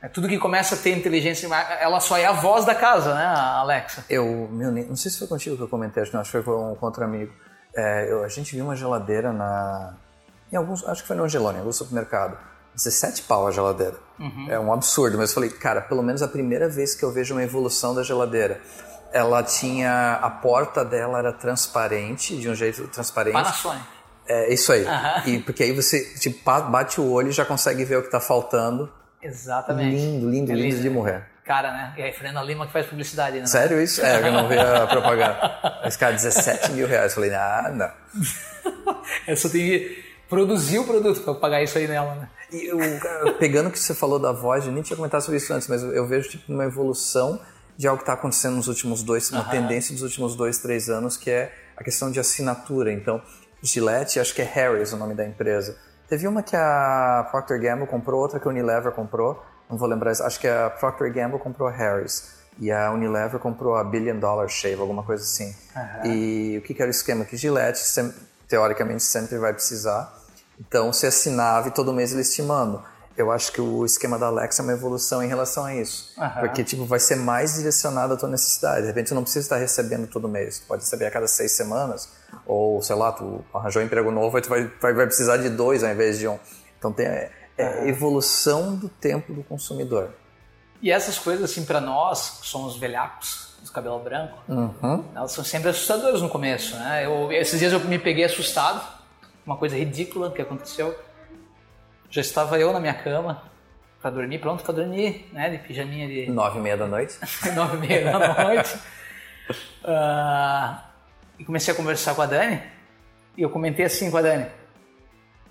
é tudo que começa a ter inteligência, ela só é a voz da casa, né, Alexa? Eu, meu, não sei se foi contigo que eu comentei, acho que foi com, outro amigo. É, a gente viu uma geladeira na. Em alguns, acho que foi no Angelone, em algum supermercado. 17 pau a geladeira. É um absurdo, mas eu falei, cara, pelo menos a primeira vez que eu vejo uma evolução da geladeira. Ela tinha. A porta dela era transparente, de um jeito transparente. Panasonic. É isso aí. Aham. E porque aí você tipo, bate o olho e já consegue ver o que tá faltando. Exatamente. Lindo, lindo, É lindo de né? morrer. Cara, né? E aí, Fernanda Lima que faz publicidade, né? Sério isso? É, eu não vi a [laughs] propaganda. Esse cara, 17 mil reais. Eu falei, ah, não. Eu [laughs] só tenho que produzir o produto pra pagar isso aí nela, né? Eu, pegando o que você falou da voz, eu nem tinha comentado sobre isso antes, mas eu, vejo tipo uma evolução de algo que está acontecendo nos últimos dois, uma tendência dos últimos dois, três anos, que é a questão de assinatura. Então, Gillette, acho que é Harris o nome da empresa. Teve uma que a Procter Gamble comprou, outra que a Unilever comprou, não vou lembrar, acho que a Procter Gamble comprou a Harris. E a Unilever comprou a Billion Dollar Shave, alguma coisa assim. E o que, que era o esquema? Que Gillette, teoricamente, sempre vai precisar. Então, você assinava e todo mês eles te mandam. Eu acho que o esquema da Alexa é uma evolução em relação a isso. Aham. Porque, tipo, vai ser mais direcionado à tua necessidade. De repente, tu não precisa estar recebendo todo mês. Tu pode receber a cada seis semanas. Ou, sei lá, tu arranjou um emprego novo e tu vai, vai, vai precisar de dois ao invés de um. Então, tem é, é evolução do tempo do consumidor. E essas coisas, assim, pra nós, que somos velhacos, os cabelo branco, Uhum. elas são sempre assustadoras no começo, né? Eu, esses dias eu me peguei assustado, uma coisa ridícula que aconteceu. Já estava eu na minha cama, pra dormir, pronto pra dormir, né? De pijaminha de Nove e meia da noite. [laughs] nove e meia da noite. Ah, e comecei a conversar com a Dani. E eu comentei assim com a Dani.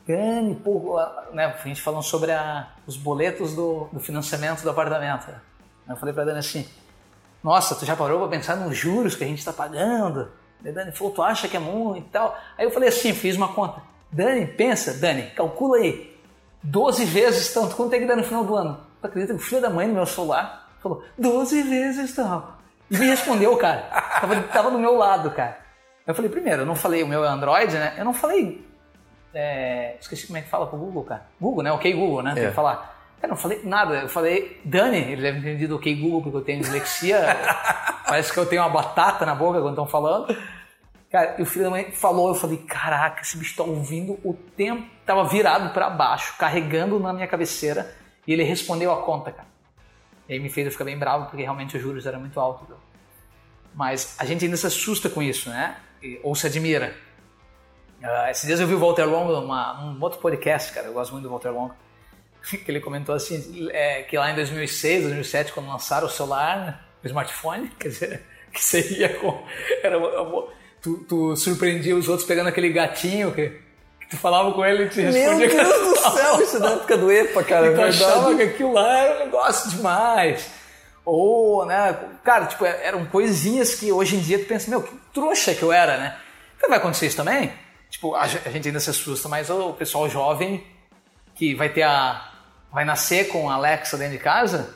Dani, pô, a- né, a gente falando sobre a- os boletos do, do financiamento do apartamento. Eu falei pra Dani assim, nossa, tu já parou pra pensar nos juros que a gente tá pagando? A Dani falou, tu acha que é muito e tal? Aí eu falei assim, fiz uma conta. Dani, pensa, Dani, calcula aí. 12 vezes tanto, quanto é que dá no final do ano? Tu acredita que o filho da mãe no meu celular falou, 12 vezes tal. E me respondeu, cara. Tava, tava do meu lado, cara. Eu falei, primeiro, eu não falei, o meu é Android, né? Eu não falei. é, esqueci como é que fala pro Google, cara. Google, né? Ok, Google, né? Tem É. que falar. Eu não falei nada. Eu falei, Dani, ele deve ter entendido ok, Google, porque eu tenho dislexia. [laughs] Parece que eu tenho uma batata na boca quando estão falando. Cara, e o filho da mãe falou, eu falei, caraca, esse bicho tá ouvindo o tempo. Tava virado pra baixo, carregando na minha cabeceira, e ele respondeu a conta, cara. E aí me fez eu ficar bem bravo, porque realmente os juros eram muito altos. viu? Mas a gente ainda se assusta com isso, né? E- Ou se admira. Ah, esses dias eu vi o Walter Longo numa, num outro podcast, cara, eu gosto muito do Walter Longo, [laughs] que ele comentou assim, é, que lá em 2006, 2007, quando lançaram o celular, né, o smartphone, [laughs] quer dizer, que seria com... Era, tu, tu surpreendia os outros pegando aquele gatinho que, que tu falava com ele e te Meu respondia... Deus do céu, isso é da época do EPA, cara. É [laughs] Tu achava verdade. que aquilo lá era um negócio demais. Ou, né, cara, tipo, eram coisinhas que hoje em dia tu pensa, meu, que trouxa que eu era, né? Então vai acontecer isso também? Tipo, a gente ainda se assusta, mas o pessoal jovem que vai ter a. vai nascer com a Alexa dentro de casa,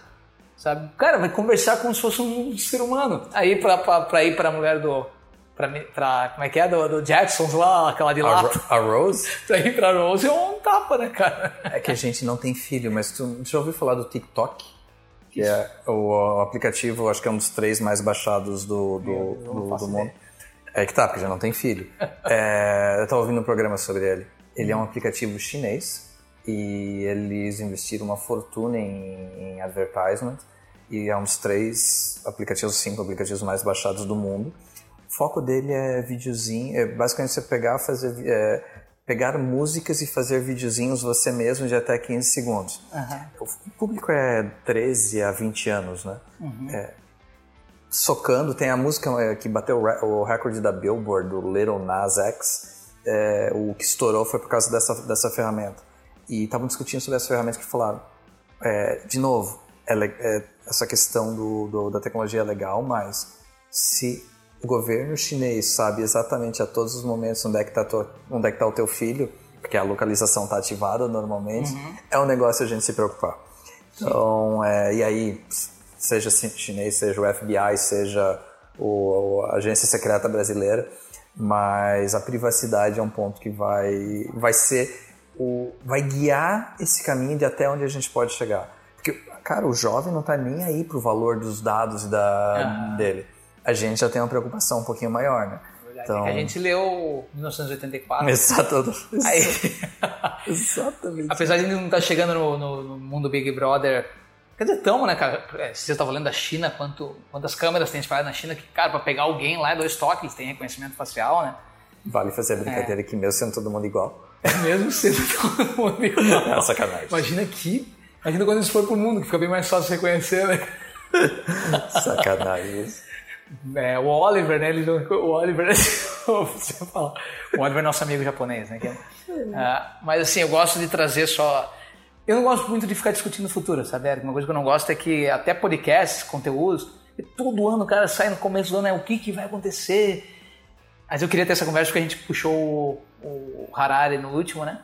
sabe? Cara, vai conversar como se fosse um ser humano. Aí pra, pra, pra ir pra mulher do. Pra, pra, como é que é? Do, do Jetsons lá, aquela de A, lá. Ro- a Rose? [laughs] Pra ir pra Rose é um tapa, né, cara? É que a gente não tem filho, mas tu já ouviu falar do TikTok? Que é o, o aplicativo, acho que é um dos três mais baixados do, do, do, do mundo. É que tá, porque já não tem filho. [laughs] É, eu tava ouvindo um programa sobre ele. Ele é um aplicativo chinês e eles investiram uma fortuna em, em advertisement e é um dos três aplicativos, cinco aplicativos mais baixados do mundo. O foco dele é videozinho, é basicamente você pegar, fazer, é, pegar músicas e fazer videozinhos você mesmo de até 15 segundos. O público é 13 a 20 anos, né? É, socando, tem a música é, que bateu o recorde da Billboard, do Little Nas X. É, o que estourou foi por causa dessa, dessa ferramenta. E estavam discutindo sobre essa ferramenta que falaram. é, de novo, é é, essa questão do, do- da tecnologia é legal, mas se o governo chinês sabe exatamente a todos os momentos onde é que está é que tá o teu filho, porque a localização está ativada normalmente, é um negócio a gente se preocupar. Então, é, e aí, seja chinês, seja o FBI, seja o, a Agência Secreta Brasileira, mas a privacidade é um ponto que vai, vai ser o, vai guiar esse caminho de até onde a gente pode chegar. Porque, cara, o jovem não está nem aí pro valor dos dados da, dele. A gente já tem uma preocupação um pouquinho maior, né? É que a gente leu 1984. Exato. Aí, [laughs] Exatamente. apesar de não estar chegando no, no- no mundo Big Brother, quer dizer, tamo, né, cara? É, Você estava falando da China, quanto, quantas câmeras tem espalhadas na China, que, cara, pra pegar alguém lá é dois toques, tem reconhecimento facial, né? Vale fazer a brincadeira que mesmo sendo todo mundo igual. É mesmo sendo [laughs] todo mundo igual. É sacanagem. Imagina que. Imagina quando isso for pro mundo, que fica bem mais fácil reconhecer, né? [laughs] Sacanagem isso. É, o Oliver, né? Ele, o Oliver, [laughs] você fala. O Oliver é nosso amigo japonês, né? que é- Ah, mas assim, eu gosto de trazer só. Eu não gosto muito de ficar discutindo o futuro, sabe, Eric? Uma coisa que eu não gosto é que até podcasts, conteúdos, e todo ano o cara sai no começo do ano, é o que, que vai acontecer. Mas eu queria ter essa conversa porque a gente puxou o, o Harari no último, né?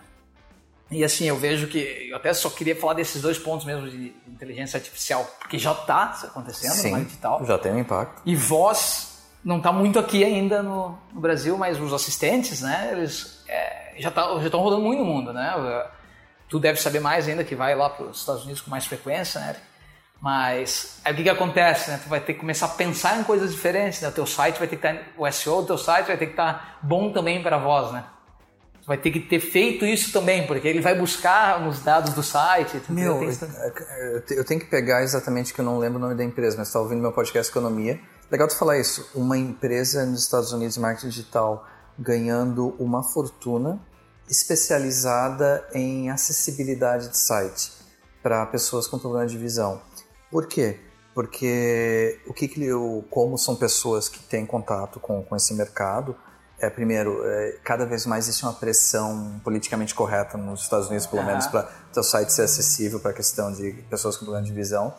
E assim, eu vejo que. Eu até só queria falar desses dois pontos mesmo de inteligência artificial, porque já está acontecendo no Sim, marketing digital. já tem um impacto. E voz não está muito aqui ainda no, no Brasil, mas os assistentes, né, eles é, já tá- já estão rodando muito no mundo, né? Tu deve saber mais ainda que vai lá para os Estados Unidos com mais frequência, né? Mas aí o que, que acontece, né? Tu vai ter que começar a pensar em coisas diferentes, né? O teu site vai ter que estar, o SEO do teu site vai ter que estar bom também para a voz, né? Tu vai ter que ter feito isso também, porque ele vai buscar nos dados do site. Meu, eu, eu tenho que pegar exatamente que eu não lembro o nome da empresa, mas está ouvindo meu podcast Economia. Legal tu falar isso. Uma empresa nos Estados Unidos de marketing digital ganhando uma fortuna especializada em acessibilidade de site para pessoas com problema de visão. Por quê? Porque o que, que eu, como são pessoas que têm contato com, com esse mercado, é primeiro, é, cada vez mais existe uma pressão politicamente correta nos Estados Unidos, pelo Aham. menos, para o site ser acessível para a questão de pessoas com problema de visão.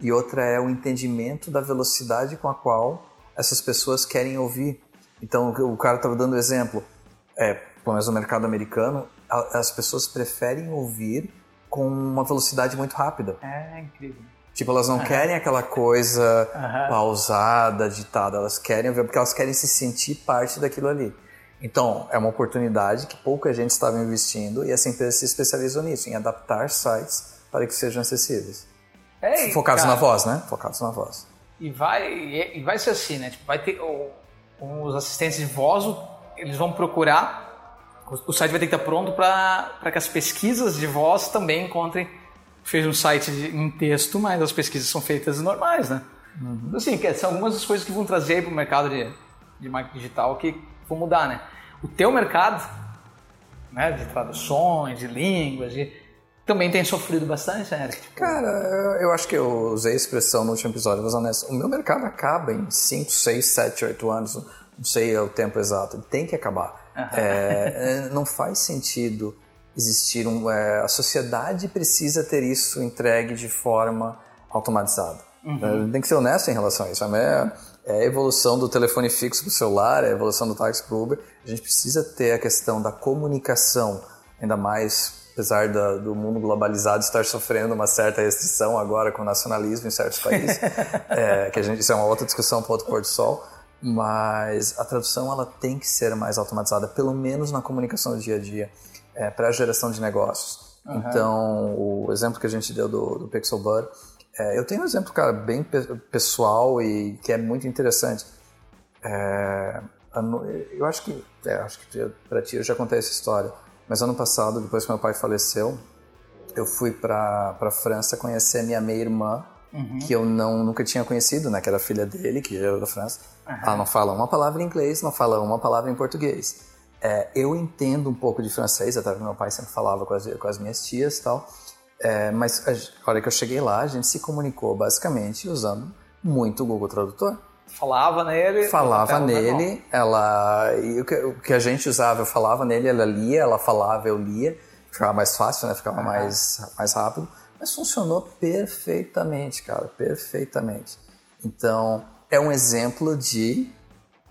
E outra é o entendimento da velocidade com a qual essas pessoas querem ouvir. Então, o cara estava dando exemplo, é, pelo menos no mercado americano, a- as pessoas preferem ouvir com uma velocidade muito rápida. É incrível. Tipo, elas não querem aquela coisa Aham. pausada, ditada, elas querem ver porque elas querem se sentir parte daquilo ali. Então, é uma oportunidade que pouca gente estava investindo e essa empresa se especializou nisso, em adaptar sites para que sejam acessíveis. É, Focados cara, na voz, né? Focados na voz. E vai, e vai ser assim, né? Tipo, vai ter os assistentes de voz, eles vão procurar, o, o site vai ter que estar pronto para que as pesquisas de voz também encontrem. Fez um site em texto, mas as pesquisas são feitas normais, né? Então, Assim, são algumas das coisas que vão trazer para o mercado de, de marketing digital que vão mudar, né? O teu mercado, né, de traduções, de línguas, de, também tem sofrido bastante, né, Eric? Tipo, Cara, eu- eu acho que eu usei a expressão no último episódio, mas honesto, o meu mercado acaba em 5, 6, 7, 8 anos, não sei o tempo exato, ele tem que acabar. É, é, não faz sentido existir um... é, a sociedade precisa ter isso entregue de forma automatizada. É, tem que ser honesto em relação a isso. É, é a evolução do telefone fixo para o celular, é a evolução do táxi para o Uber. A gente precisa ter a questão da comunicação, ainda mais apesar da- do mundo globalizado estar sofrendo uma certa restrição agora com o nacionalismo em certos países, [laughs] é, que a gente isso é uma outra discussão para outro pôr do sol, mas a tradução ela tem que ser mais automatizada, pelo menos na comunicação do dia a dia, para a geração de negócios. Então, o exemplo que a gente deu do, do Pixel Bud, é, eu tenho um exemplo, cara, bem pe- pessoal e que é muito interessante. É, eu acho que, é, acho que para ti eu já contei essa história, mas ano passado, depois que meu pai faleceu, eu fui para para França conhecer minha meia-irmã, que eu não nunca tinha conhecido, né, que era filha dele, que era da França. Ela não fala uma palavra em inglês, não fala uma palavra em português. É, eu entendo um pouco de francês, até porque meu pai sempre falava com as, com as minhas tias e tal. É, mas a, hora que eu cheguei lá, a gente se comunicou basicamente usando muito o Google Tradutor falava nele. falava nele, ela o que, o que a gente usava, eu falava nele, ela lia, ela falava, eu lia, ficava mais fácil, né? Ficava mais mais rápido, mas funcionou perfeitamente, cara, perfeitamente. Então é um exemplo de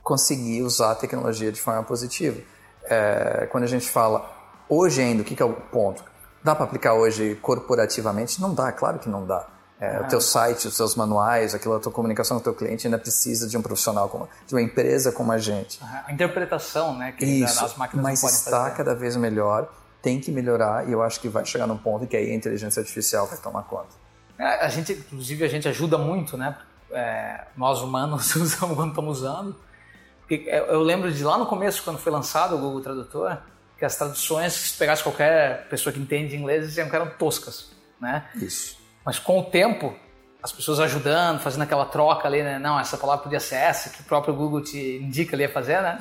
conseguir usar a tecnologia de forma positiva. É, quando a gente fala hoje ainda, o que, que é o ponto? Dá para aplicar hoje corporativamente? Não dá, claro que não dá. É, O teu site, os teus manuais, aquilo, a tua comunicação com o teu cliente ainda precisa de um profissional, como, de uma empresa como a gente. A interpretação, né? Que Isso, as máquinas mas não podem está fazer. cada vez melhor, tem que melhorar e eu acho que vai chegar num ponto que aí a inteligência artificial vai tomar conta. É, a gente, inclusive, a gente ajuda muito, né? É, nós humanos [laughs] usamos quando estamos usando. Eu lembro de lá no começo, quando foi lançado o Google Tradutor, que as traduções, se pegasse qualquer pessoa que entende inglês, diziam que eram toscas, né? Isso. Mas com o tempo, as pessoas ajudando, fazendo aquela troca ali, né? Não, essa palavra podia ser essa, que o próprio Google te indica ali a fazer, né?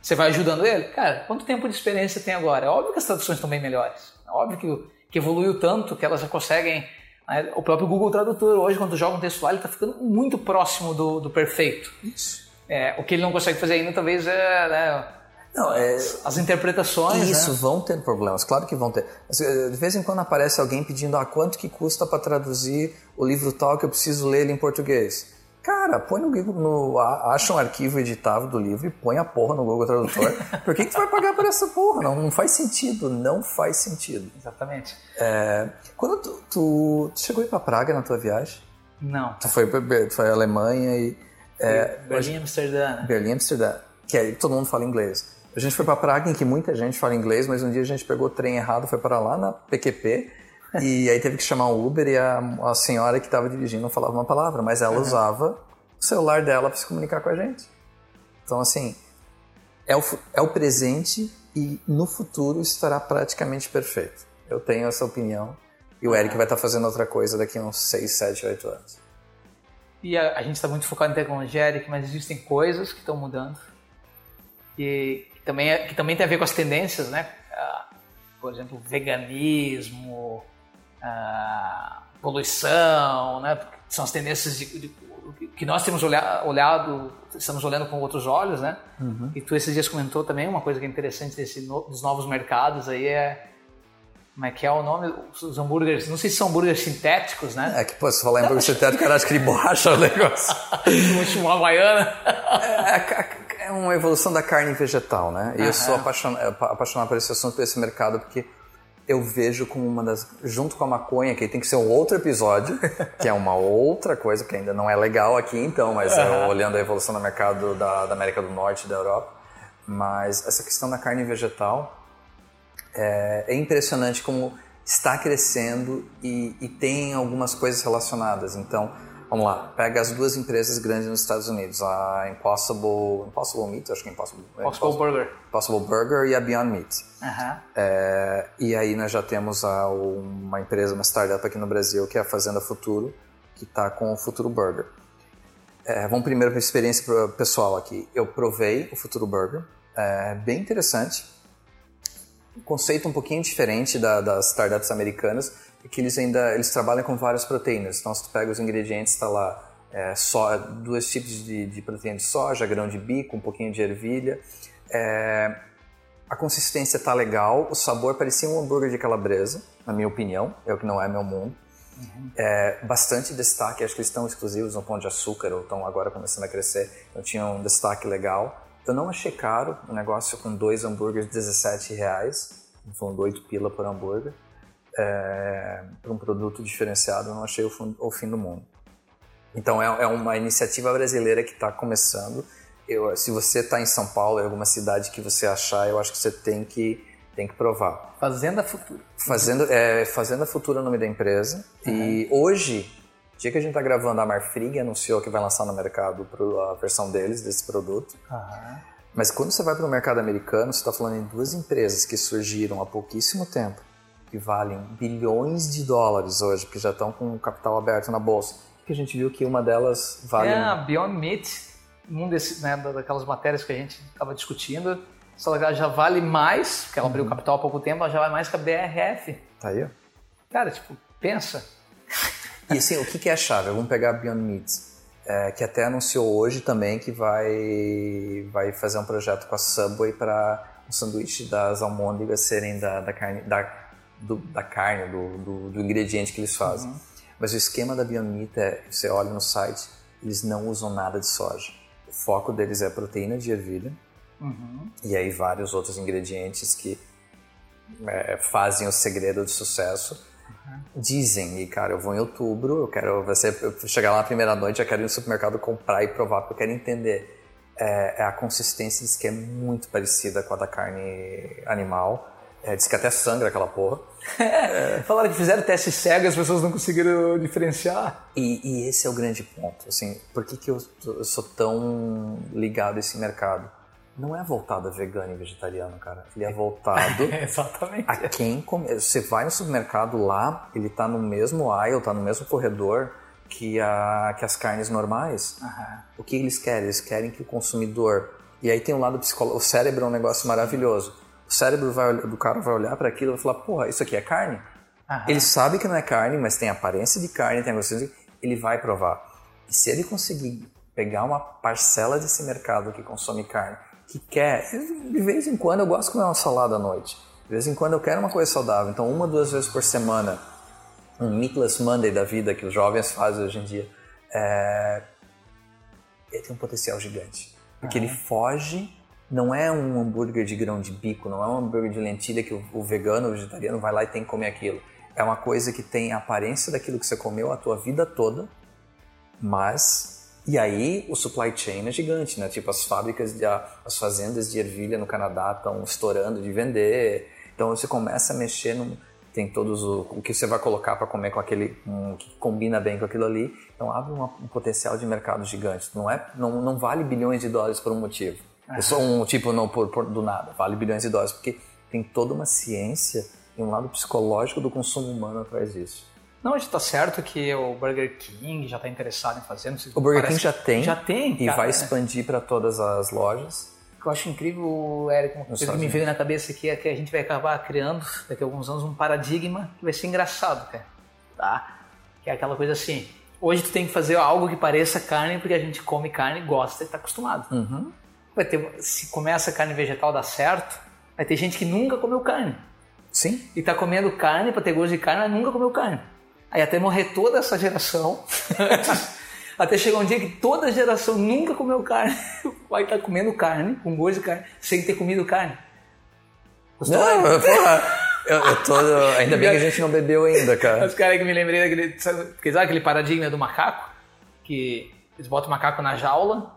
Você vai ajudando ele. Cara, quanto tempo de experiência tem agora? É óbvio que as traduções estão bem melhores. É óbvio que, que evoluiu tanto que elas já conseguem. né? O próprio Google Tradutor, hoje, quando tu joga um texto lá, ele está ficando muito próximo do, do perfeito. Isso. É, o que ele não consegue fazer ainda, talvez, é né, Não, é, as interpretações. Isso, né? vão ter problemas, claro que vão ter. Eh, De vez em quando aparece alguém pedindo ah, quanto que custa para traduzir o livro tal que eu preciso ler ele em português. Cara, põe no Google, no, acha um arquivo editável do livro e põe a porra no Google Tradutor. Por que, que tu vai pagar por essa porra? Não, não faz sentido, não faz sentido. Exatamente. É, quando tu, tu, tu chegou a ir pra Praga na tua viagem, Não. tu foi, tu foi à Alemanha e é, Berlim, Amsterdã. né? Berlim, Amsterdã, que aí todo mundo fala inglês. A gente foi para Praga, em que muita gente fala inglês, mas um dia a gente pegou o trem errado, foi para lá na PQP, [laughs] e aí teve que chamar um Uber e a, a senhora que estava dirigindo não falava uma palavra, mas ela usava o celular dela para se comunicar com a gente. Então, assim, é o, é o presente e no futuro estará praticamente perfeito. Eu tenho essa opinião. E o Eric vai estar fazendo outra coisa daqui a uns 6, 7, 8 anos. E a, a gente está muito focado em tecnologia, Eric, mas existem coisas que estão mudando e que também, é- que também tem a ver com as tendências, né? Ah, por exemplo, veganismo, ah, poluição, né? São as tendências de, de- que nós temos olha- olhado, estamos olhando com outros olhos, né? E tu esses dias comentou também uma coisa que é interessante desse no- dos novos mercados aí é como é que é o nome? Os hambúrgueres, não sei se são hambúrgueres sintéticos, né? É que, pô, se falar em hambúrguer sintético, cara, acho que ele borracha o negócio. [laughs] Uma havaiana. É, é uma evolução da carne vegetal, né? E eu sou apaixonado, apaixonado por esse assunto, por esse mercado, porque eu vejo como uma das. junto com a maconha, que tem que ser um outro episódio, [laughs] que é uma outra coisa, que ainda não é legal aqui então, mas é, olhando a evolução do mercado da, da América do Norte e da Europa. Mas essa questão da carne vegetal é, é impressionante como está crescendo e, e tem algumas coisas relacionadas. Então, vamos lá, pega as duas empresas grandes nos Estados Unidos, a Impossible, Impossible Meat, acho que é Impossible, é Possible Burger. Impossible Burger e a Beyond Meat. É, e aí nós já temos a- uma empresa, uma startup aqui no Brasil, que é a Fazenda Futuro, que está com o Futuro Burger. É, vamos primeiro para a experiência pessoal aqui. Eu provei o Futuro Burger, é bem interessante. Conceito um pouquinho diferente da- das startups americanas, é que eles ainda eles trabalham com várias proteínas. Então, se tu pega os ingredientes, está lá é, só, dois tipos de, de proteína de soja, grão de bico, um pouquinho de ervilha. É, a consistência tá legal, o sabor parecia um hambúrguer de calabresa, na minha opinião, é o que não é meu mundo. É, bastante destaque, acho que eles estão exclusivos no Pão de Açúcar, ou estão agora começando a crescer, então tinha um destaque legal. Eu não achei caro, um negócio com dois hambúrgueres, 17 reais, falando 8 pila por hambúrguer. É, para um produto diferenciado, eu não achei o, fun- o fim do mundo. Então é, é uma iniciativa brasileira que está começando. Eu, se você está em São Paulo, em alguma cidade que você achar, eu acho que você tem que, tem que provar. Fazenda Futura. Fazenda, é, Fazenda Futura é o nome da empresa. E hoje, dia que a gente está gravando, a Marfrig anunciou que vai lançar no mercado a versão deles, desse produto. Mas quando você vai para o mercado americano, você está falando em duas empresas que surgiram há pouquíssimo tempo, que valem bilhões de dólares hoje, que já estão com o capital aberto na bolsa. Que a gente viu que uma delas vale. É a Beyond Meat, um desse, né, da- daquelas matérias que a gente estava discutindo. Ela já vale mais, porque ela abriu Uhum. capital há pouco tempo, ela já vale mais que a BRF. Tá aí. Cara, tipo, pensa. E assim, o que, é a chave? Vamos pegar a Beyond Meat, é, que até anunciou hoje também que vai, vai fazer um projeto com a Subway para o sanduíche das almôndegas serem da, da carne, da, do- da carne do, do- do ingrediente que eles fazem. Mas o esquema da Beyond Meat é, você olha no site, eles não usam nada de soja. O foco deles é proteína de ervilha Uhum. e aí vários outros ingredientes que é, fazem o segredo de sucesso. Dizem, e cara, eu vou em outubro, eu quero você chegar lá na primeira noite, eu quero ir no supermercado comprar e provar, porque eu quero entender. É, é a consistência diz que é muito parecida com a da carne animal. É, diz que até sangra aquela porra. [laughs] Falaram que fizeram teste cego e as pessoas não conseguiram diferenciar. E, e esse é o grande ponto. Assim, por que, que eu, eu sou tão ligado a esse mercado? Não é voltado a vegano e vegetariano, cara. Ele é voltado [laughs] Exatamente. a quem come... Você vai no supermercado lá, ele tá no mesmo aisle, tá no mesmo corredor, que, a, que as carnes normais. O que eles querem? Eles querem que o consumidor. E aí tem um lado psicológico. O cérebro é um negócio maravilhoso. O cérebro vai, do cara vai olhar para aquilo e vai falar: porra, isso aqui é carne? Ele sabe que não é carne, mas tem aparência de carne, tem de... Ele vai provar. E se ele conseguir pegar uma parcela desse mercado que consome carne, que quer, de vez em quando eu gosto de comer uma salada à noite. De vez em quando eu quero uma coisa saudável. Então, uma, duas vezes por semana, um Meatless Monday da vida que os jovens fazem hoje em dia, é... ele tem um potencial gigante. Porque ele foge, não é um hambúrguer de grão de bico, não é um hambúrguer de lentilha que o, o vegano, o vegetariano vai lá e tem que comer aquilo. É uma coisa que tem a aparência daquilo que você comeu a tua vida toda, mas... E aí o supply chain é gigante, né? Tipo, as fábricas, de, as fazendas de ervilha no Canadá estão estourando de vender. Então você começa a mexer no, tem todos o, o que você vai colocar para comer com aquele um, que combina bem com aquilo ali. Então abre uma- um potencial de mercado gigante. Não é não, não vale bilhões de dólares por um motivo. É só um tipo não por, por- do nada. Vale bilhões de dólares porque tem toda uma ciência e um lado psicológico do consumo humano atrás disso Não, a gente tá certo que o Burger King já tá interessado em fazer. não sei- o Burger King já tem Já tem, e cara, vai né? expandir para todas as lojas O que eu acho incrível, Eric, uma coisa que me veio na cabeça aqui é que a gente vai acabar criando, daqui a alguns anos, um paradigma que vai ser engraçado, cara. Tá? Que é aquela coisa assim, hoje tu tem que fazer algo que pareça carne porque a gente come carne, gosta e tá acostumado. Uhum. Vai ter, se começa carne vegetal dar certo, vai ter gente que nunca comeu carne. sim E tá comendo carne pra ter gosto de carne, mas nunca comeu carne. Aí até morrer toda essa geração, [laughs] até chegar um dia que toda geração nunca comeu carne, [laughs] vai estar comendo carne, com gosto de carne, sem ter comido carne. Gostou? não porra, eu, eu tô ainda bem que a gente não bebeu ainda cara Os caras que me lembrei daquele. Sabe, sabe aquele paradigma do macaco? Que eles botam o macaco na jaula,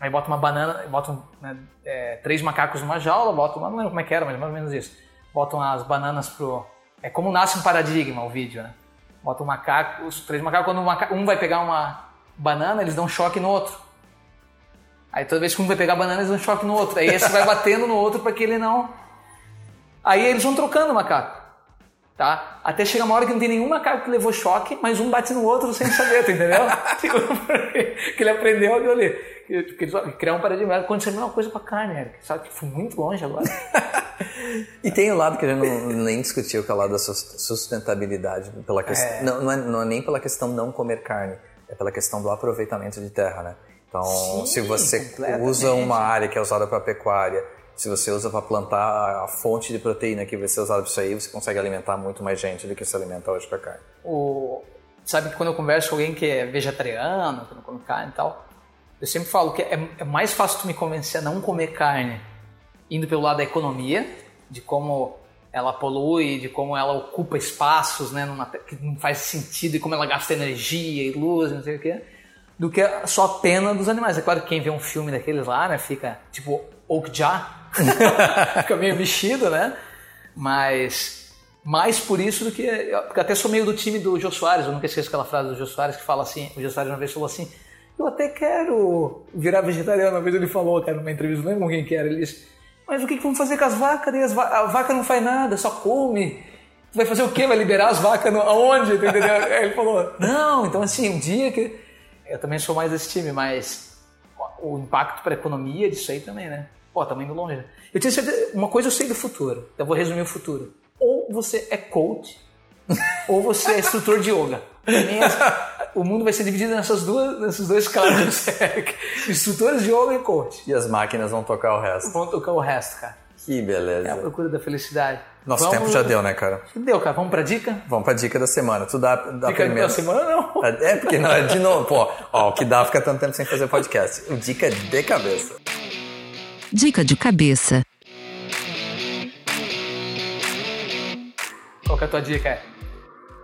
aí botam uma banana, botam né, é, três macacos numa jaula, botam. Não lembro como é que era, mas mais ou menos isso. Botam as bananas pro. É como nasce um paradigma o vídeo, né? Botam um macaco, os três macacos, quando um, maca- um vai pegar uma banana, eles dão choque no outro. Aí toda vez que um vai pegar banana, eles dão choque no outro. Aí esse vai [laughs] batendo no outro para que ele não. Aí eles vão trocando o macaco tá? Até chega uma hora que não tem nenhum macaco que levou choque, mas um bate no outro sem saber, tu entendeu? [laughs] [laughs] Tipo, que ele aprendeu aquilo ali. Que, criar um paradigma. Aconteceu a mesma coisa com a carne, Eric. Sabe que fui muito longe agora. [laughs] E tem o lado que a gente não, nem discutiu, que é o lado da sus- sustentabilidade. Pela questão, É. não, não, é, não é nem pela questão não comer carne, é pela questão do aproveitamento de terra, né? Então, Sim, se você usa uma área que é usada para pecuária, se você usa para plantar a fonte de proteína que vai ser usada para isso aí, você consegue alimentar muito mais gente do que se alimenta hoje com a carne. o, sabe que quando eu converso com alguém que é vegetariano, que não come carne e tal, eu sempre falo que é, é mais fácil tu me convencer a não comer carne indo pelo lado da economia, de como ela polui, de como ela ocupa espaços, né, numa, que não faz sentido, e como ela gasta energia e luz, não sei o quê, do que só a pena dos animais. É claro que quem vê um filme daqueles lá, né, fica tipo Okja, [laughs] fica meio mexido, né? Mas mais por isso do que. Porque até sou meio do time do Jô Soares, eu nunca esqueço aquela frase do Jô Soares que fala assim: o Jô Soares uma vez falou assim. Eu até quero virar vegetariano. Uma vez ele falou, cara, numa entrevista, não lembro com quem que era. Ele disse: Mas o que, que vamos fazer com as vacas? As va- a vaca não faz nada, só come. Vai fazer o quê? Vai liberar as vacas no, aonde? Entendeu? [laughs] Aí ele falou: Não, então assim, um dia que. Eu também sou mais desse time, mas o impacto para a economia disso aí também, né? Pô, estamos indo longe. Eu tenho certeza, uma coisa eu sei do futuro, eu vou resumir o futuro. Ou você é coach, [laughs] ou você é instrutor de yoga. Mim, essa- O mundo vai ser dividido nessas duas, nesses dois caras, Eric. [laughs] instrutores de yoga e coach. E as máquinas vão tocar o resto. Vamos tocar o resto, cara. Que É a beleza. procura da felicidade. Nosso Vamos- tempo já deu, né, cara? Deu, cara. Vamos pra dica? Vamos pra dica da semana. Tu dá, dá Dica primeiro. da semana, não. É, porque não é de novo. Pô, ó, o que dá fica tanto tempo sem fazer podcast. O dica é de cabeça. Dica de cabeça. Qual que é a tua dica?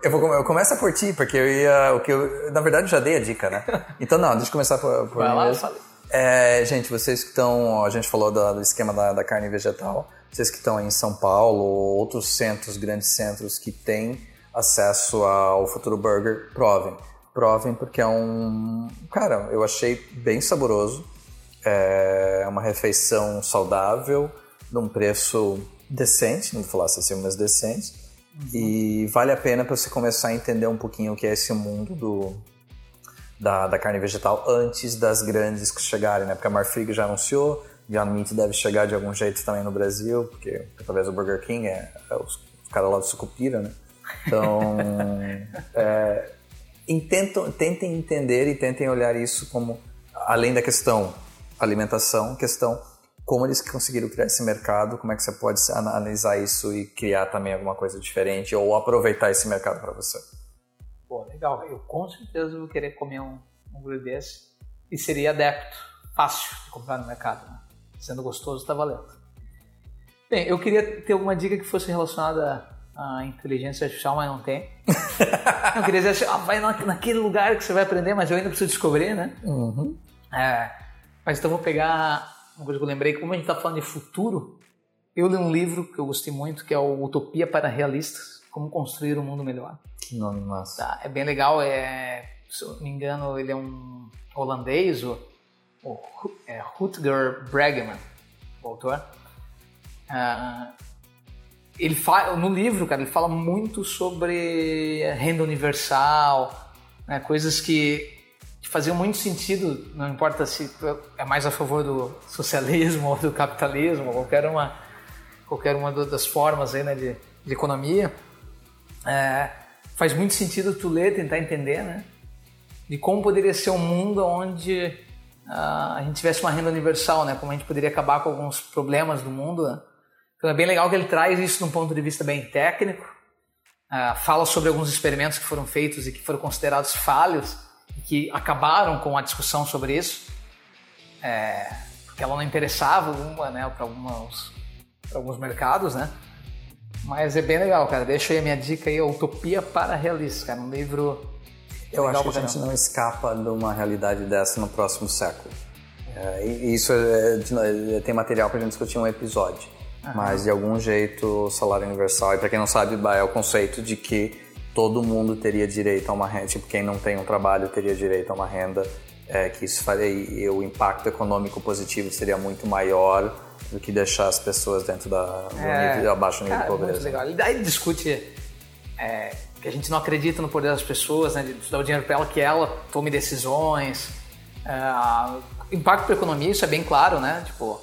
Eu, vou, eu começo por ti, porque eu ia. O que eu, na verdade, eu já dei a dica, né? [laughs] Então, não, deixa eu começar por, por Vai mim lá, mesmo. fala. É, gente, vocês que estão. A gente falou da- do esquema da, da carne vegetal. Vocês que estão em São Paulo ou outros centros, grandes centros que têm acesso ao Futuro Burger, provem. Provem porque é um. Cara, eu achei bem saboroso. É uma refeição saudável, num preço decente, não vou falar acessível, mas decente. E vale a pena para você começar a entender um pouquinho o que é esse mundo do, da, da carne vegetal antes das grandes que chegarem, né? Porque a Marfrig já anunciou, Beyond Meat deve chegar de algum jeito também no Brasil, porque talvez o Burger King é, é os, os caras lá do Sucupira, né? Então, [laughs] é, intentam, tentem entender e tentem olhar isso como, além da questão alimentação, questão como eles conseguiram criar esse mercado, como é que você pode analisar isso e criar também alguma coisa diferente ou aproveitar esse mercado para você. Pô, legal. Eu com certeza vou querer comer um hambúrguer desse e seria adepto, fácil de comprar no mercado. Né? Sendo gostoso, está valendo. Bem, eu queria ter alguma dica que fosse relacionada à inteligência artificial, mas não tem. [laughs] eu queria dizer assim, ah, vai naquele lugar que você vai aprender, mas eu ainda preciso descobrir, né? Uhum. É, mas então vou pegar uma coisa que eu lembrei, como a gente está falando de futuro, eu li um livro que eu gostei muito, que é o Utopia para Realistas, Como Construir um Mundo Melhor. Que nome massa. Tá, é bem legal, é, se eu não me engano, ele é um holandês, o, o é Rutger Bregman, o autor. Uh, ele fala, no livro, cara, ele fala muito sobre renda universal, né, coisas que faziam muito sentido, não importa se é mais a favor do socialismo [laughs] ou do capitalismo, ou qualquer uma, qualquer uma das formas aí, né, de, de economia, é, faz muito sentido tu ler, tentar entender, né, de como poderia ser um mundo onde uh, a gente tivesse uma renda universal, né, como a gente poderia acabar com alguns problemas do mundo. Né? Então é bem legal que ele traz isso de um ponto de vista bem técnico, uh, fala sobre alguns experimentos que foram feitos e que foram considerados falhos, que acabaram com a discussão sobre isso, é, porque ela não interessava alguma, né, para alguns, alguns mercados, né? Mas é bem legal, cara. Deixa aí a minha dica aí, Utopia para Realistas, cara. Um livro. Eu acho que a gente não escapa de uma realidade dessa no próximo século. É, isso é, é, tem material para a gente discutir um episódio. Aham. Mas de algum jeito o salário universal, e para quem não sabe, é o conceito de que todo mundo teria direito a uma renda, tipo, quem não tem um trabalho teria direito a uma renda, é, que isso faria, e o impacto econômico positivo seria muito maior do que deixar as pessoas dentro da, é, nível, abaixo do nível de pobreza. Muito legal. E daí discute é, que a gente não acredita no poder das pessoas, né, de dar o dinheiro para ela, que ela tome decisões. É, impacto para a economia, isso é bem claro, né? Tipo,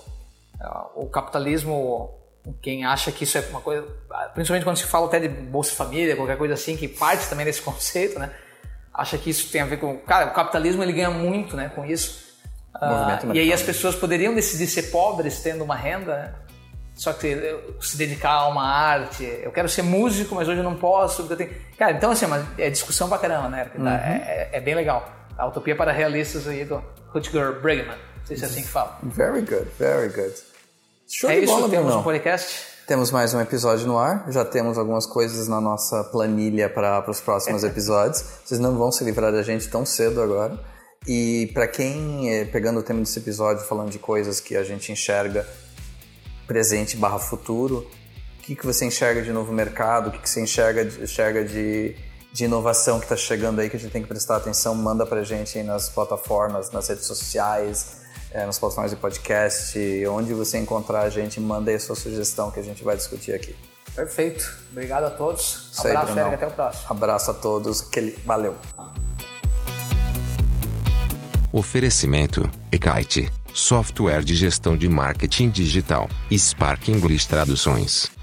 é, o capitalismo quem acha que isso é uma coisa, principalmente quando se fala até de Bolsa Família, qualquer coisa assim, que parte também desse [laughs] conceito, né? Acha que isso tem a ver com. Cara, o capitalismo ele ganha muito né, com isso. Uh, e aí as pessoas poderiam decidir ser pobres tendo uma renda, né? só que se dedicar a uma arte. Eu quero ser músico, mas hoje eu não posso. Porque eu tenho... Cara, então assim, é discussão pra caramba, né? Uhum. É, é, é, bem legal. A Utopia para Realistas aí do Rutger Bregman. Não sei se é assim que fala. Very good, very good. Show é de bola, isso, temos um podcast. Temos mais um episódio no ar. Já temos algumas coisas na nossa planilha para os próximos [laughs] episódios. Vocês não vão se livrar da gente tão cedo agora. E para quem, é, pegando o tema desse episódio, falando de coisas que a gente enxerga presente barra futuro, o que, que você enxerga de novo mercado? O que, que você enxerga, enxerga de, de inovação que está chegando aí que a gente tem que prestar atenção? Manda para a gente aí nas plataformas, nas redes sociais, é, nas plataformas de podcast, onde você encontrar a gente, manda aí a sua sugestão que a gente vai discutir aqui. Perfeito. Obrigado a todos. Isso Abraço, aí, Eric, até o próximo. Abraço a todos. Aquele... Valeu. Oferecimento: Ekite, software de gestão de marketing digital. Spark English Traduções.